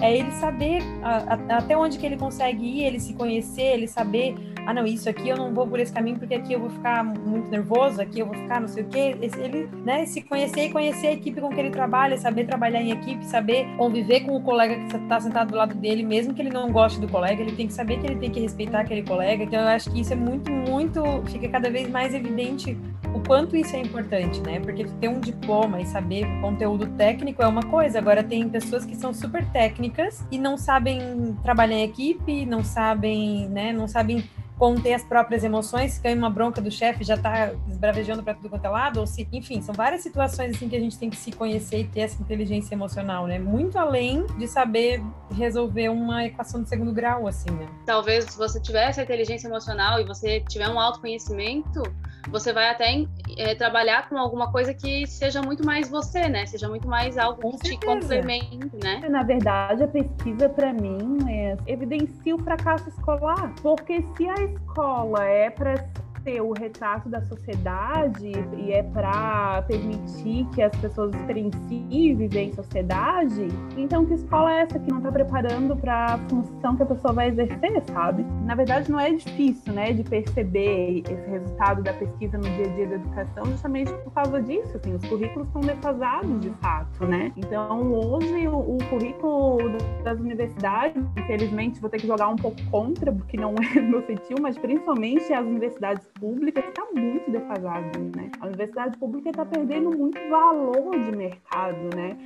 é ele saber a, a, até onde que ele consegue ir, ele se conhecer, ele saber ah, não, isso aqui eu não vou por esse caminho porque aqui eu vou ficar muito nervoso, aqui eu vou ficar não sei o quê. Ele, né, se conhecer e conhecer a equipe com que ele trabalha, saber trabalhar em equipe, saber conviver com o colega que está sentado do lado dele, mesmo que ele não goste do colega, ele tem que saber que ele tem que respeitar aquele colega. Então, eu acho que isso é muito, muito, fica cada vez mais evidente o quanto isso é importante, né? Porque ter um diploma e saber conteúdo técnico é uma coisa, agora tem pessoas que são super técnicas e não sabem trabalhar em equipe, não sabem, né, não sabem conter as próprias emoções, se ganha uma bronca do chefe, já tá esbravejando para tudo quanto é lado, ou se, enfim, são várias situações assim que a gente tem que se conhecer e ter essa inteligência emocional, né? Muito além de saber resolver uma equação de segundo grau, assim, né? Talvez se você tiver essa inteligência emocional e você tiver um autoconhecimento, você vai até é, trabalhar com alguma coisa que seja muito mais você, né? Seja muito mais algo com que certeza. te complemente, né? Na verdade, a pesquisa para mim é, evidencia o fracasso escolar, porque se a escola é para ser o retrato da sociedade e é para permitir que as pessoas experienciem viver em sociedade, então que escola é essa que não está preparando para a função que a pessoa vai exercer, sabe? Na verdade, não é difícil, né, de perceber esse resultado da pesquisa no dia a dia da educação, justamente por causa disso, assim, os currículos estão defasados de fato, né? Então, hoje o, o currículo das universidades, infelizmente, vou ter que jogar um pouco contra, porque não é meu feitio, mas principalmente as universidades pública está muito defasada, né? A universidade pública está perdendo muito valor de mercado, né?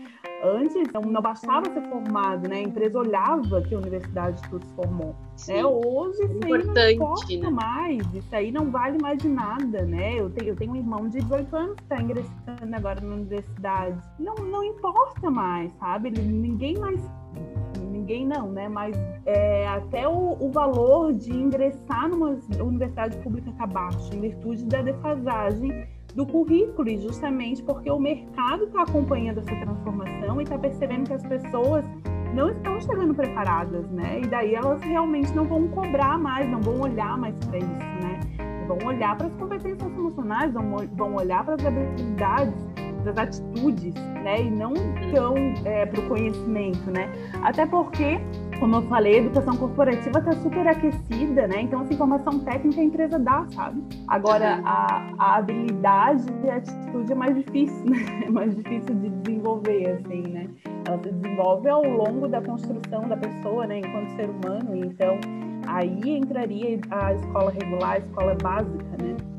Antes não bastava ser formado, né? A empresa olhava que a universidade tudo se formou. Né? Hoje isso aí não importa né? mais, isso aí não vale mais de nada, né? Eu tenho, eu tenho um irmão de 18 anos que está ingressando agora na universidade. Não, não importa mais, sabe? Ninguém mais ninguém não, né? Mas é, até o, o, valor de ingressar numa universidade pública está baixo, em virtude da defasagem do currículo, e justamente porque o mercado está acompanhando essa transformação e está percebendo que as pessoas não estão chegando preparadas, né? E daí elas realmente não vão cobrar mais, não vão olhar mais para isso, né? Vão olhar para as competências emocionais, vão, vão olhar para as habilidades das atitudes, né? E não tão é, para o conhecimento, né? Até porque, como eu falei, a educação corporativa está super aquecida, né? Então, essa informação técnica a empresa dá, sabe? Agora, a, a habilidade e a atitude é mais difícil, né? É mais difícil de desenvolver, assim, né? Ela se desenvolve ao longo da construção da pessoa, né? Enquanto ser humano. Então, aí entraria a escola regular, a escola básica, né?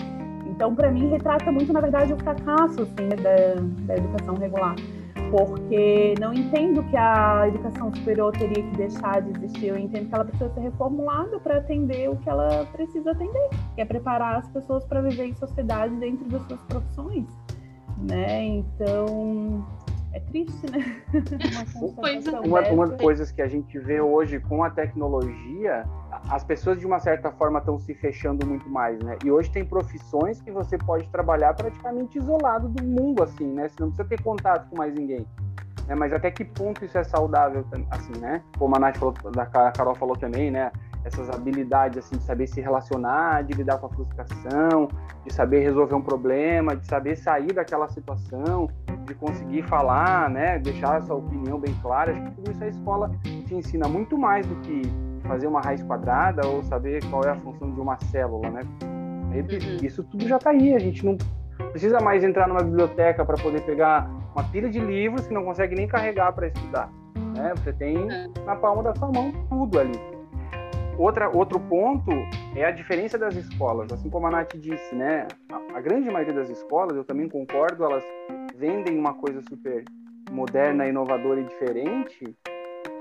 Então, para mim, retrata muito, na verdade, o fracasso assim, da, da educação regular. Porque não entendo que a educação superior teria que deixar de existir. Eu entendo que ela precisa ser reformulada para atender o que ela precisa atender, que é preparar as pessoas para viver em sociedade dentro das suas profissões. Né? Então, é triste, né? uma, uma, uma das coisas que a gente vê hoje com a tecnologia, as pessoas de uma certa forma estão se fechando muito mais, né? E hoje tem profissões que você pode trabalhar praticamente isolado do mundo, assim, né? Você não precisa ter contato com mais ninguém. Né? Mas até que ponto isso é saudável, assim, né? Como a Nath falou, a Carol falou também, né? Essas habilidades, assim, de saber se relacionar, de lidar com a frustração, de saber resolver um problema, de saber sair daquela situação, de conseguir falar, né? Deixar a sua opinião bem clara. Acho que tudo isso a escola te ensina muito mais do que fazer uma raiz quadrada ou saber qual é a função de uma célula, né? Uhum. Isso tudo já está aí. A gente não precisa mais entrar numa biblioteca para poder pegar uma pilha de livros que não consegue nem carregar para estudar. Né? Você tem é. na palma da sua mão tudo ali. Outra, outro ponto é a diferença das escolas. Assim como a Nath disse, né? A, a grande maioria das escolas, eu também concordo, elas vendem uma coisa super moderna, inovadora e diferente,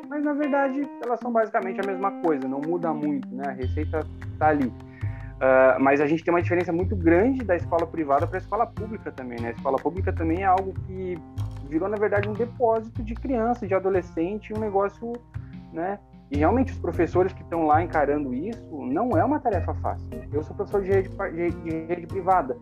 mas na verdade elas são basicamente a mesma coisa, não muda muito, né? A receita tá ali. Uh, mas a gente tem uma diferença muito grande da escola privada para a escola pública também, né? A escola pública também é algo que virou, na verdade, um depósito de criança, de adolescente, um negócio, né? E realmente os professores que estão lá encarando isso não é uma tarefa fácil. Eu sou professor de rede, de rede privada,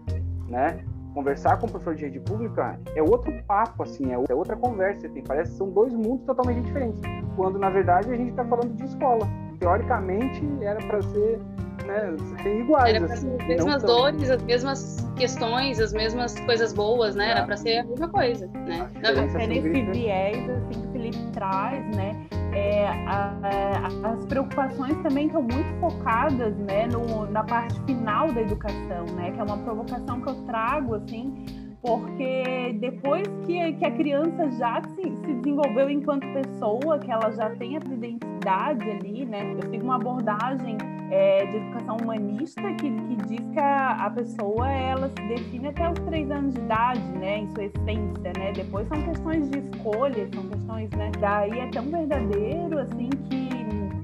né? Conversar com o professor de rede pública é outro papo, assim, é, outra conversa. Tem, parece que são dois mundos totalmente diferentes. Quando, na verdade, a gente está falando de escola. Teoricamente, era para ser né, tem iguais. Era assim, as mesmas dores, as mesmas questões, as mesmas coisas boas, né? Era para ser a mesma coisa, né? É nesse viés assim, que o Felipe traz, né? É, a, a, as preocupações também estão muito focadas né, no, na parte final da educação, né? Que é uma provocação que eu trago, assim, porque depois que, que a criança já se, se, desenvolveu enquanto pessoa, que ela já tem essa identidade ali, né? Eu sigo uma abordagem é, de educação humanista que, que diz que a, a, pessoa ela se define até os três anos de idade, né? Em sua essência, né? Depois são questões de escolha, são questões, né? Daí é tão verdadeiro, assim, que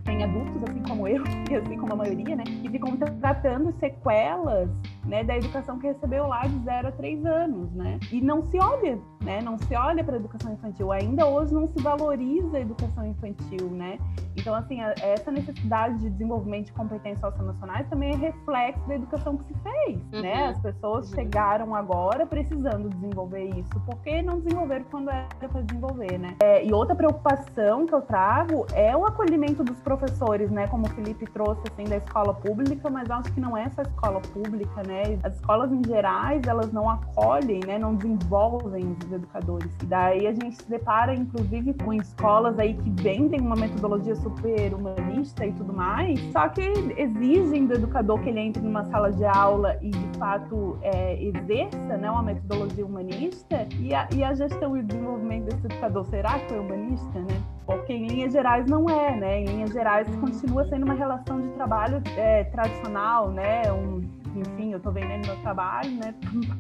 tem adultos, assim como eu, e assim como a maioria, né? Que ficam tratando sequelas né, da educação que recebeu lá de 0 a 3 anos, né? E não se olha, né? Não se olha para a educação infantil. Ainda hoje não se valoriza a educação infantil, né? Então, assim, a, essa necessidade de desenvolvimento de competências socioemocionais também é reflexo da educação que se fez, né? uhum. né? As pessoas uhum. chegaram agora precisando desenvolver isso, porque não desenvolveram quando era para desenvolver, né? É, e outra preocupação que eu trago é o acolhimento dos professores, né? Como o Felipe trouxe, assim, da escola pública, mas acho que não é só escola pública, né? Né? As escolas em gerais, elas não acolhem, né? Não desenvolvem os educadores. E daí a gente se depara, inclusive, com escolas aí que vendem uma metodologia super humanista e tudo mais, só que exigem do educador que ele entre numa sala de aula e, de fato, é, exerça né, uma metodologia humanista e a, e a gestão e o desenvolvimento desse educador, será que é humanista, né? Porque em linhas gerais não é, né? Em linhas gerais continua sendo uma relação de trabalho é, tradicional, né? Um, enfim, eu estou vendendo meu trabalho, né?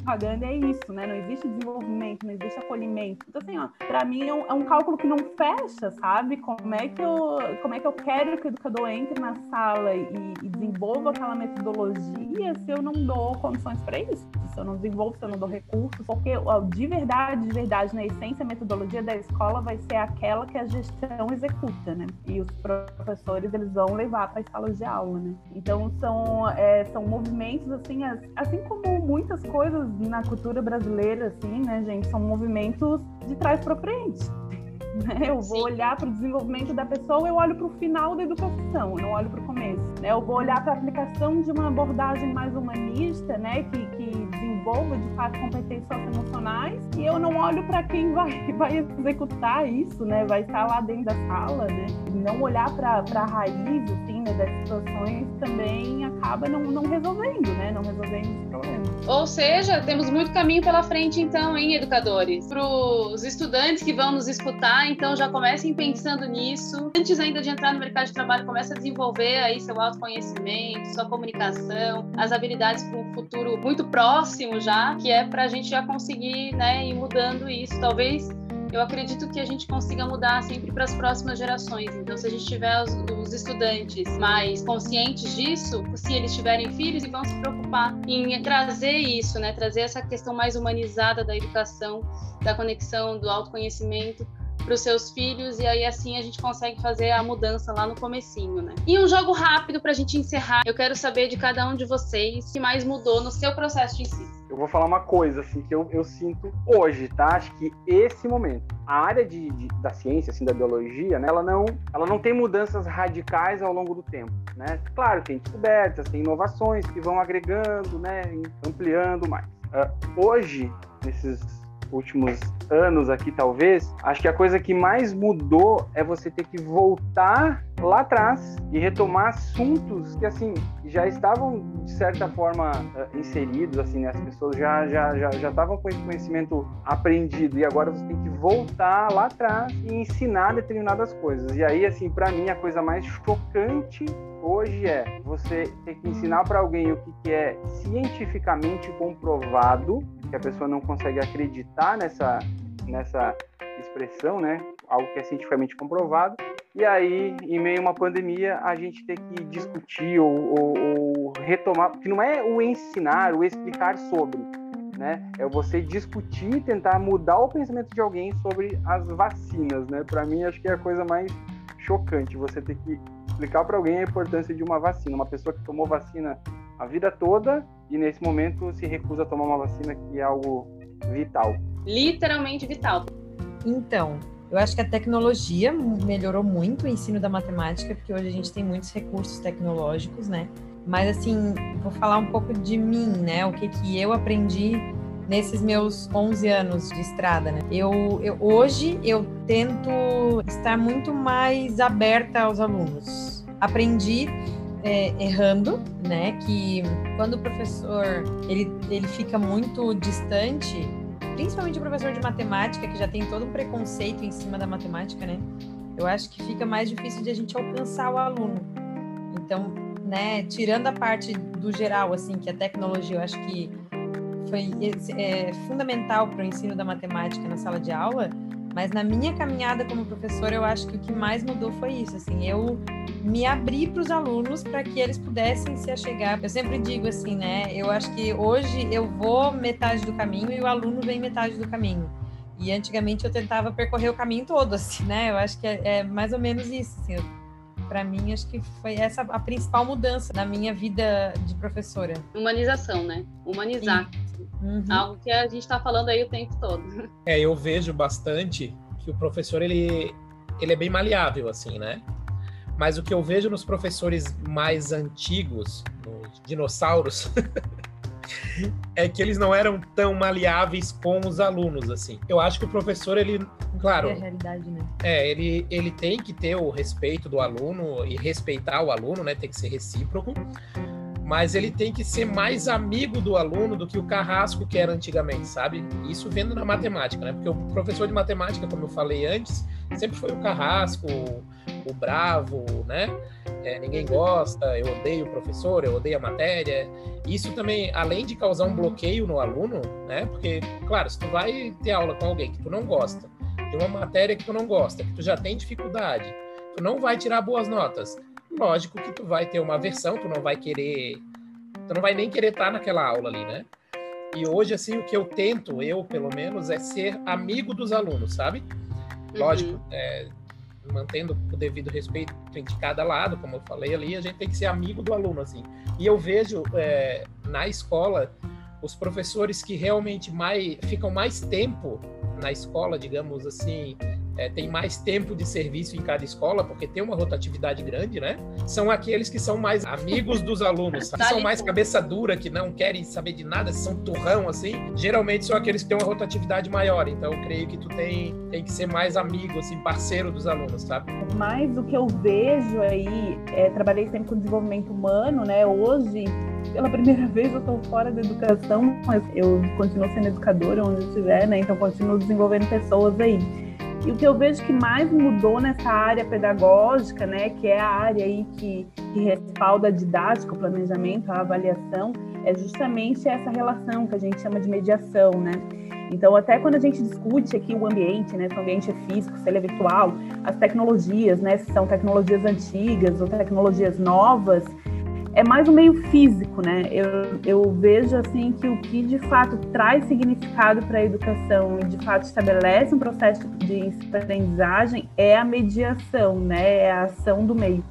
Pagando é isso, né? Não existe desenvolvimento, não existe acolhimento. Então, assim, ó, para mim é um, é um, cálculo que não fecha, sabe? Como é que eu, como é que eu quero que o educador entre na sala e, e desenvolva aquela metodologia se eu não dou condições para isso? Se eu não desenvolvo, se eu não dou recursos? Porque ó, de verdade, de verdade, na essência, a metodologia da escola vai ser aquela que a gestão executa, né? E os professores, eles vão levar para as salas de aula, né? Então, são, é, são movimentos movimentos, assim, assim como muitas coisas na cultura brasileira, assim, né, gente, são movimentos de trás para frente. Né? Eu vou Sim. olhar para o desenvolvimento da pessoa, eu olho para o final da educação, eu não olho para o começo. Né? Eu vou olhar para a aplicação de uma abordagem mais humanista, né? que, que desenvolva de fato competências socioemocionais, e eu não olho para quem vai, vai executar isso, né? vai estar lá dentro da sala. Né? Não olhar para a raiz assim, das situações também acaba não, não resolvendo, né? não resolvendo os problemas. Ou seja, temos muito caminho pela frente, então, hein, educadores? Para os estudantes que vão nos escutar, então já comecem pensando nisso. Antes ainda de entrar no mercado de trabalho, comece a desenvolver aí seu autoconhecimento, sua comunicação, as habilidades para um futuro muito próximo já, que é para a gente já conseguir né, ir mudando isso. Talvez eu acredito que a gente consiga mudar sempre para as próximas gerações. Então, se a gente tiver os, os, estudantes mais conscientes disso, se eles tiverem filhos, e vão se preocupar em trazer isso, né? Trazer essa questão mais humanizada da educação, da conexão, do autoconhecimento para os seus filhos e aí assim a gente consegue fazer a mudança lá no comecinho, né? E um jogo rápido para a gente encerrar. Eu quero saber de cada um de vocês o que mais mudou no seu processo de ensino. Eu vou falar uma coisa assim que eu, eu sinto hoje, tá? Acho que esse momento, a área de, de, da ciência, assim, da biologia, né? Ela não, ela não tem mudanças radicais ao longo do tempo, né? Claro, tem descobertas, tem inovações que vão agregando, né? Ampliando mais. Uh, hoje, nesses últimos anos aqui, talvez, acho que a coisa que mais mudou é você ter que voltar lá atrás e retomar assuntos que, assim, já estavam, de certa forma, eh, inseridos, assim, né? as pessoas já já já já estavam com esse conhecimento aprendido e agora você tem que voltar lá atrás e ensinar determinadas coisas. E aí, assim, para mim, a coisa mais chocante hoje é você ter que ensinar para alguém o que é cientificamente comprovado, que a pessoa não consegue acreditar nessa, nessa expressão, né? Algo que é cientificamente comprovado. E aí, em meio a uma pandemia, a gente ter que discutir ou, ou, ou retomar, porque não é o ensinar, o explicar sobre, né? É você discutir, tentar mudar o pensamento de alguém sobre as vacinas, né? Para mim, acho que é a coisa mais chocante você ter que explicar para alguém a importância de uma vacina. Uma pessoa que tomou vacina a vida toda e nesse momento se recusa a tomar uma vacina que é algo vital. Literalmente vital. Então, eu acho que a tecnologia melhorou muito o ensino da matemática, porque hoje a gente tem muitos recursos tecnológicos, né? Mas assim, vou falar um pouco de mim, né? O que que eu aprendi nesses meus 11 anos de estrada, né? Eu, eu, hoje eu tento estar muito mais aberta aos alunos. Aprendi é, errando, né? Que quando o professor ele, ele fica muito distante, principalmente o professor de matemática que já tem todo um preconceito em cima da matemática, né? Eu acho que fica mais difícil de a gente alcançar o aluno. Então, né? Tirando a parte do geral, assim, que a tecnologia, eu acho que foi é, fundamental para o ensino da matemática na sala de aula, mas na minha caminhada como professora, eu acho que o que mais mudou foi isso, assim, eu me abri para os alunos para que eles pudessem se achegar. Eu sempre digo assim, né? Eu acho que hoje eu vou metade do caminho e o aluno vem metade do caminho. E antigamente eu tentava percorrer o caminho todo, assim, né? Eu acho que é, é mais ou menos isso, assim. Para mim, acho que foi essa a principal mudança na minha vida de professora. Humanização, né? Humanizar. Sim. Uhum. Algo que a gente está falando aí o tempo todo. É, eu vejo bastante que o professor ele, ele é bem maleável, assim, né? Mas o que eu vejo nos professores mais antigos, nos dinossauros, é que eles não eram tão maleáveis com os alunos, assim. Eu acho que o professor, ele, claro... É a realidade, né? É, ele, ele tem que ter o respeito do aluno e respeitar o aluno, né? Tem que ser recíproco mas ele tem que ser mais amigo do aluno do que o carrasco que era antigamente, sabe? Isso vendo na matemática, né? Porque o professor de matemática, como eu falei antes, sempre foi o carrasco, o bravo, né? É, ninguém gosta, eu odeio o professor, eu odeio a matéria. Isso também, além de causar um bloqueio no aluno, né? Porque, claro, se tu vai ter aula com alguém que tu não gosta, de uma matéria que tu não gosta, que tu já tem dificuldade, tu não vai tirar boas notas lógico que tu vai ter uma versão, tu não vai querer, tu não vai nem querer estar naquela aula ali, né? E hoje, assim, o que eu tento, eu pelo menos, é ser amigo dos alunos, sabe? Lógico, uhum. é, mantendo o devido respeito de cada lado, como eu falei ali, a gente tem que ser amigo do aluno, assim. E eu vejo é, na escola os professores que realmente mais ficam mais tempo na escola, digamos assim, é, tem mais tempo de serviço em cada escola, porque tem uma rotatividade grande, né? São aqueles que são mais amigos dos alunos, que são mais cabeça dura, que não querem saber de nada, são turrão, assim. Geralmente são aqueles que têm uma rotatividade maior. Então, eu creio que tu tem, tem que ser mais amigo, assim, parceiro dos alunos, sabe? Mas o que eu vejo aí, é, trabalhei sempre com desenvolvimento humano, né? Hoje, pela primeira vez eu estou fora da educação, mas eu continuo sendo educadora onde eu estiver, né? Então continuo desenvolvendo pessoas aí. E o que eu vejo que mais mudou nessa área pedagógica, né, que é a área aí que, que respalda a didática, o planejamento, a avaliação, é justamente essa relação que a gente chama de mediação, né? Então, até quando a gente discute aqui o ambiente, né, se o ambiente é físico, se ele é virtual, as tecnologias, né, se são tecnologias antigas ou tecnologias novas, é mais um meio físico, né? Eu, eu vejo assim que o que de fato traz significado para a educação e de fato estabelece um processo de aprendizagem é a mediação, né? É a ação do meio.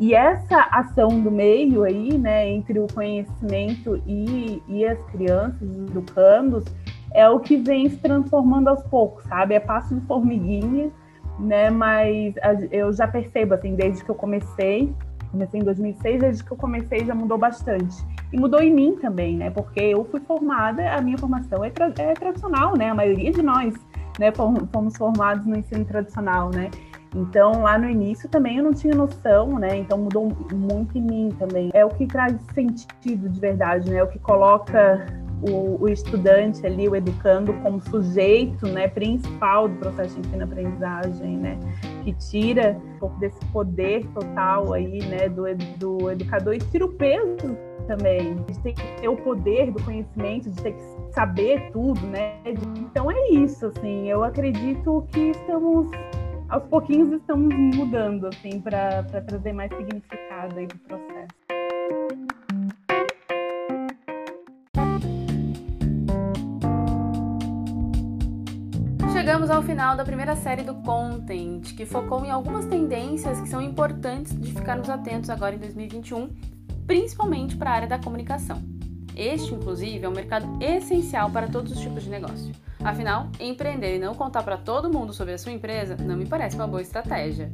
E essa ação do meio aí, né, entre o conhecimento e, e as crianças, os educandos, é o que vem se transformando aos poucos, sabe? É passo de formiguinha, né? Mas eu já percebo, assim, desde que eu comecei, Comecei em 2006, desde que eu comecei já mudou bastante. e mudou em mim também, né? Porque eu fui formada, a minha formação é, tra é tradicional, né? A maioria de nós, né, fomos formados no ensino tradicional, né? Então, lá no início também eu não tinha noção, né? Então mudou muito em mim também. É o que traz sentido de verdade, né? É o que coloca o, o, estudante ali, o educando, como sujeito né, principal do processo de ensino-aprendizagem, né, que tira um pouco desse poder total aí, né, do, do educador e tira o peso também, de ter que ter o poder do conhecimento, de ter que saber tudo, né? Então é isso, assim, eu acredito que estamos aos pouquinhos estamos mudando assim para trazer mais significado aí para o processo. Chegamos ao final da primeira série do Content, que focou em algumas tendências que são importantes de ficarmos atentos agora em 2021, principalmente para a área da comunicação. Este, inclusive, é um mercado essencial para todos os tipos de negócio. Afinal, empreender e não contar para todo mundo sobre a sua empresa não me parece uma boa estratégia.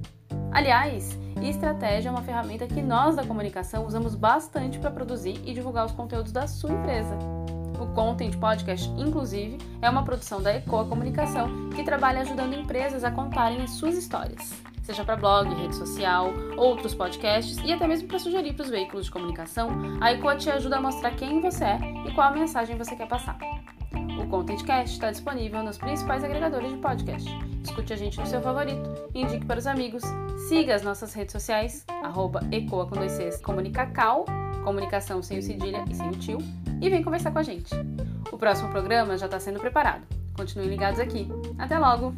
Aliás, estratégia é uma ferramenta que nós da comunicação usamos bastante para produzir e divulgar os conteúdos da sua empresa. O Content Podcast, inclusive, é uma produção da Ecoa Comunicação que trabalha ajudando empresas a contarem as suas histórias, seja para blog, rede social, outros podcasts e até mesmo para sugerir para os veículos de comunicação. A Ecoa te ajuda a mostrar quem você é e qual mensagem você quer passar. O Contentcast está disponível nos principais agregadores de podcast. Escute a gente no seu favorito, indique para os amigos, siga as nossas redes sociais, arroba ecoa com dois Cs, comunicacal, comunicação sem o cedilha e sem o tio, e vem conversar com a gente. O próximo programa já está sendo preparado. Continuem ligados aqui. Até logo!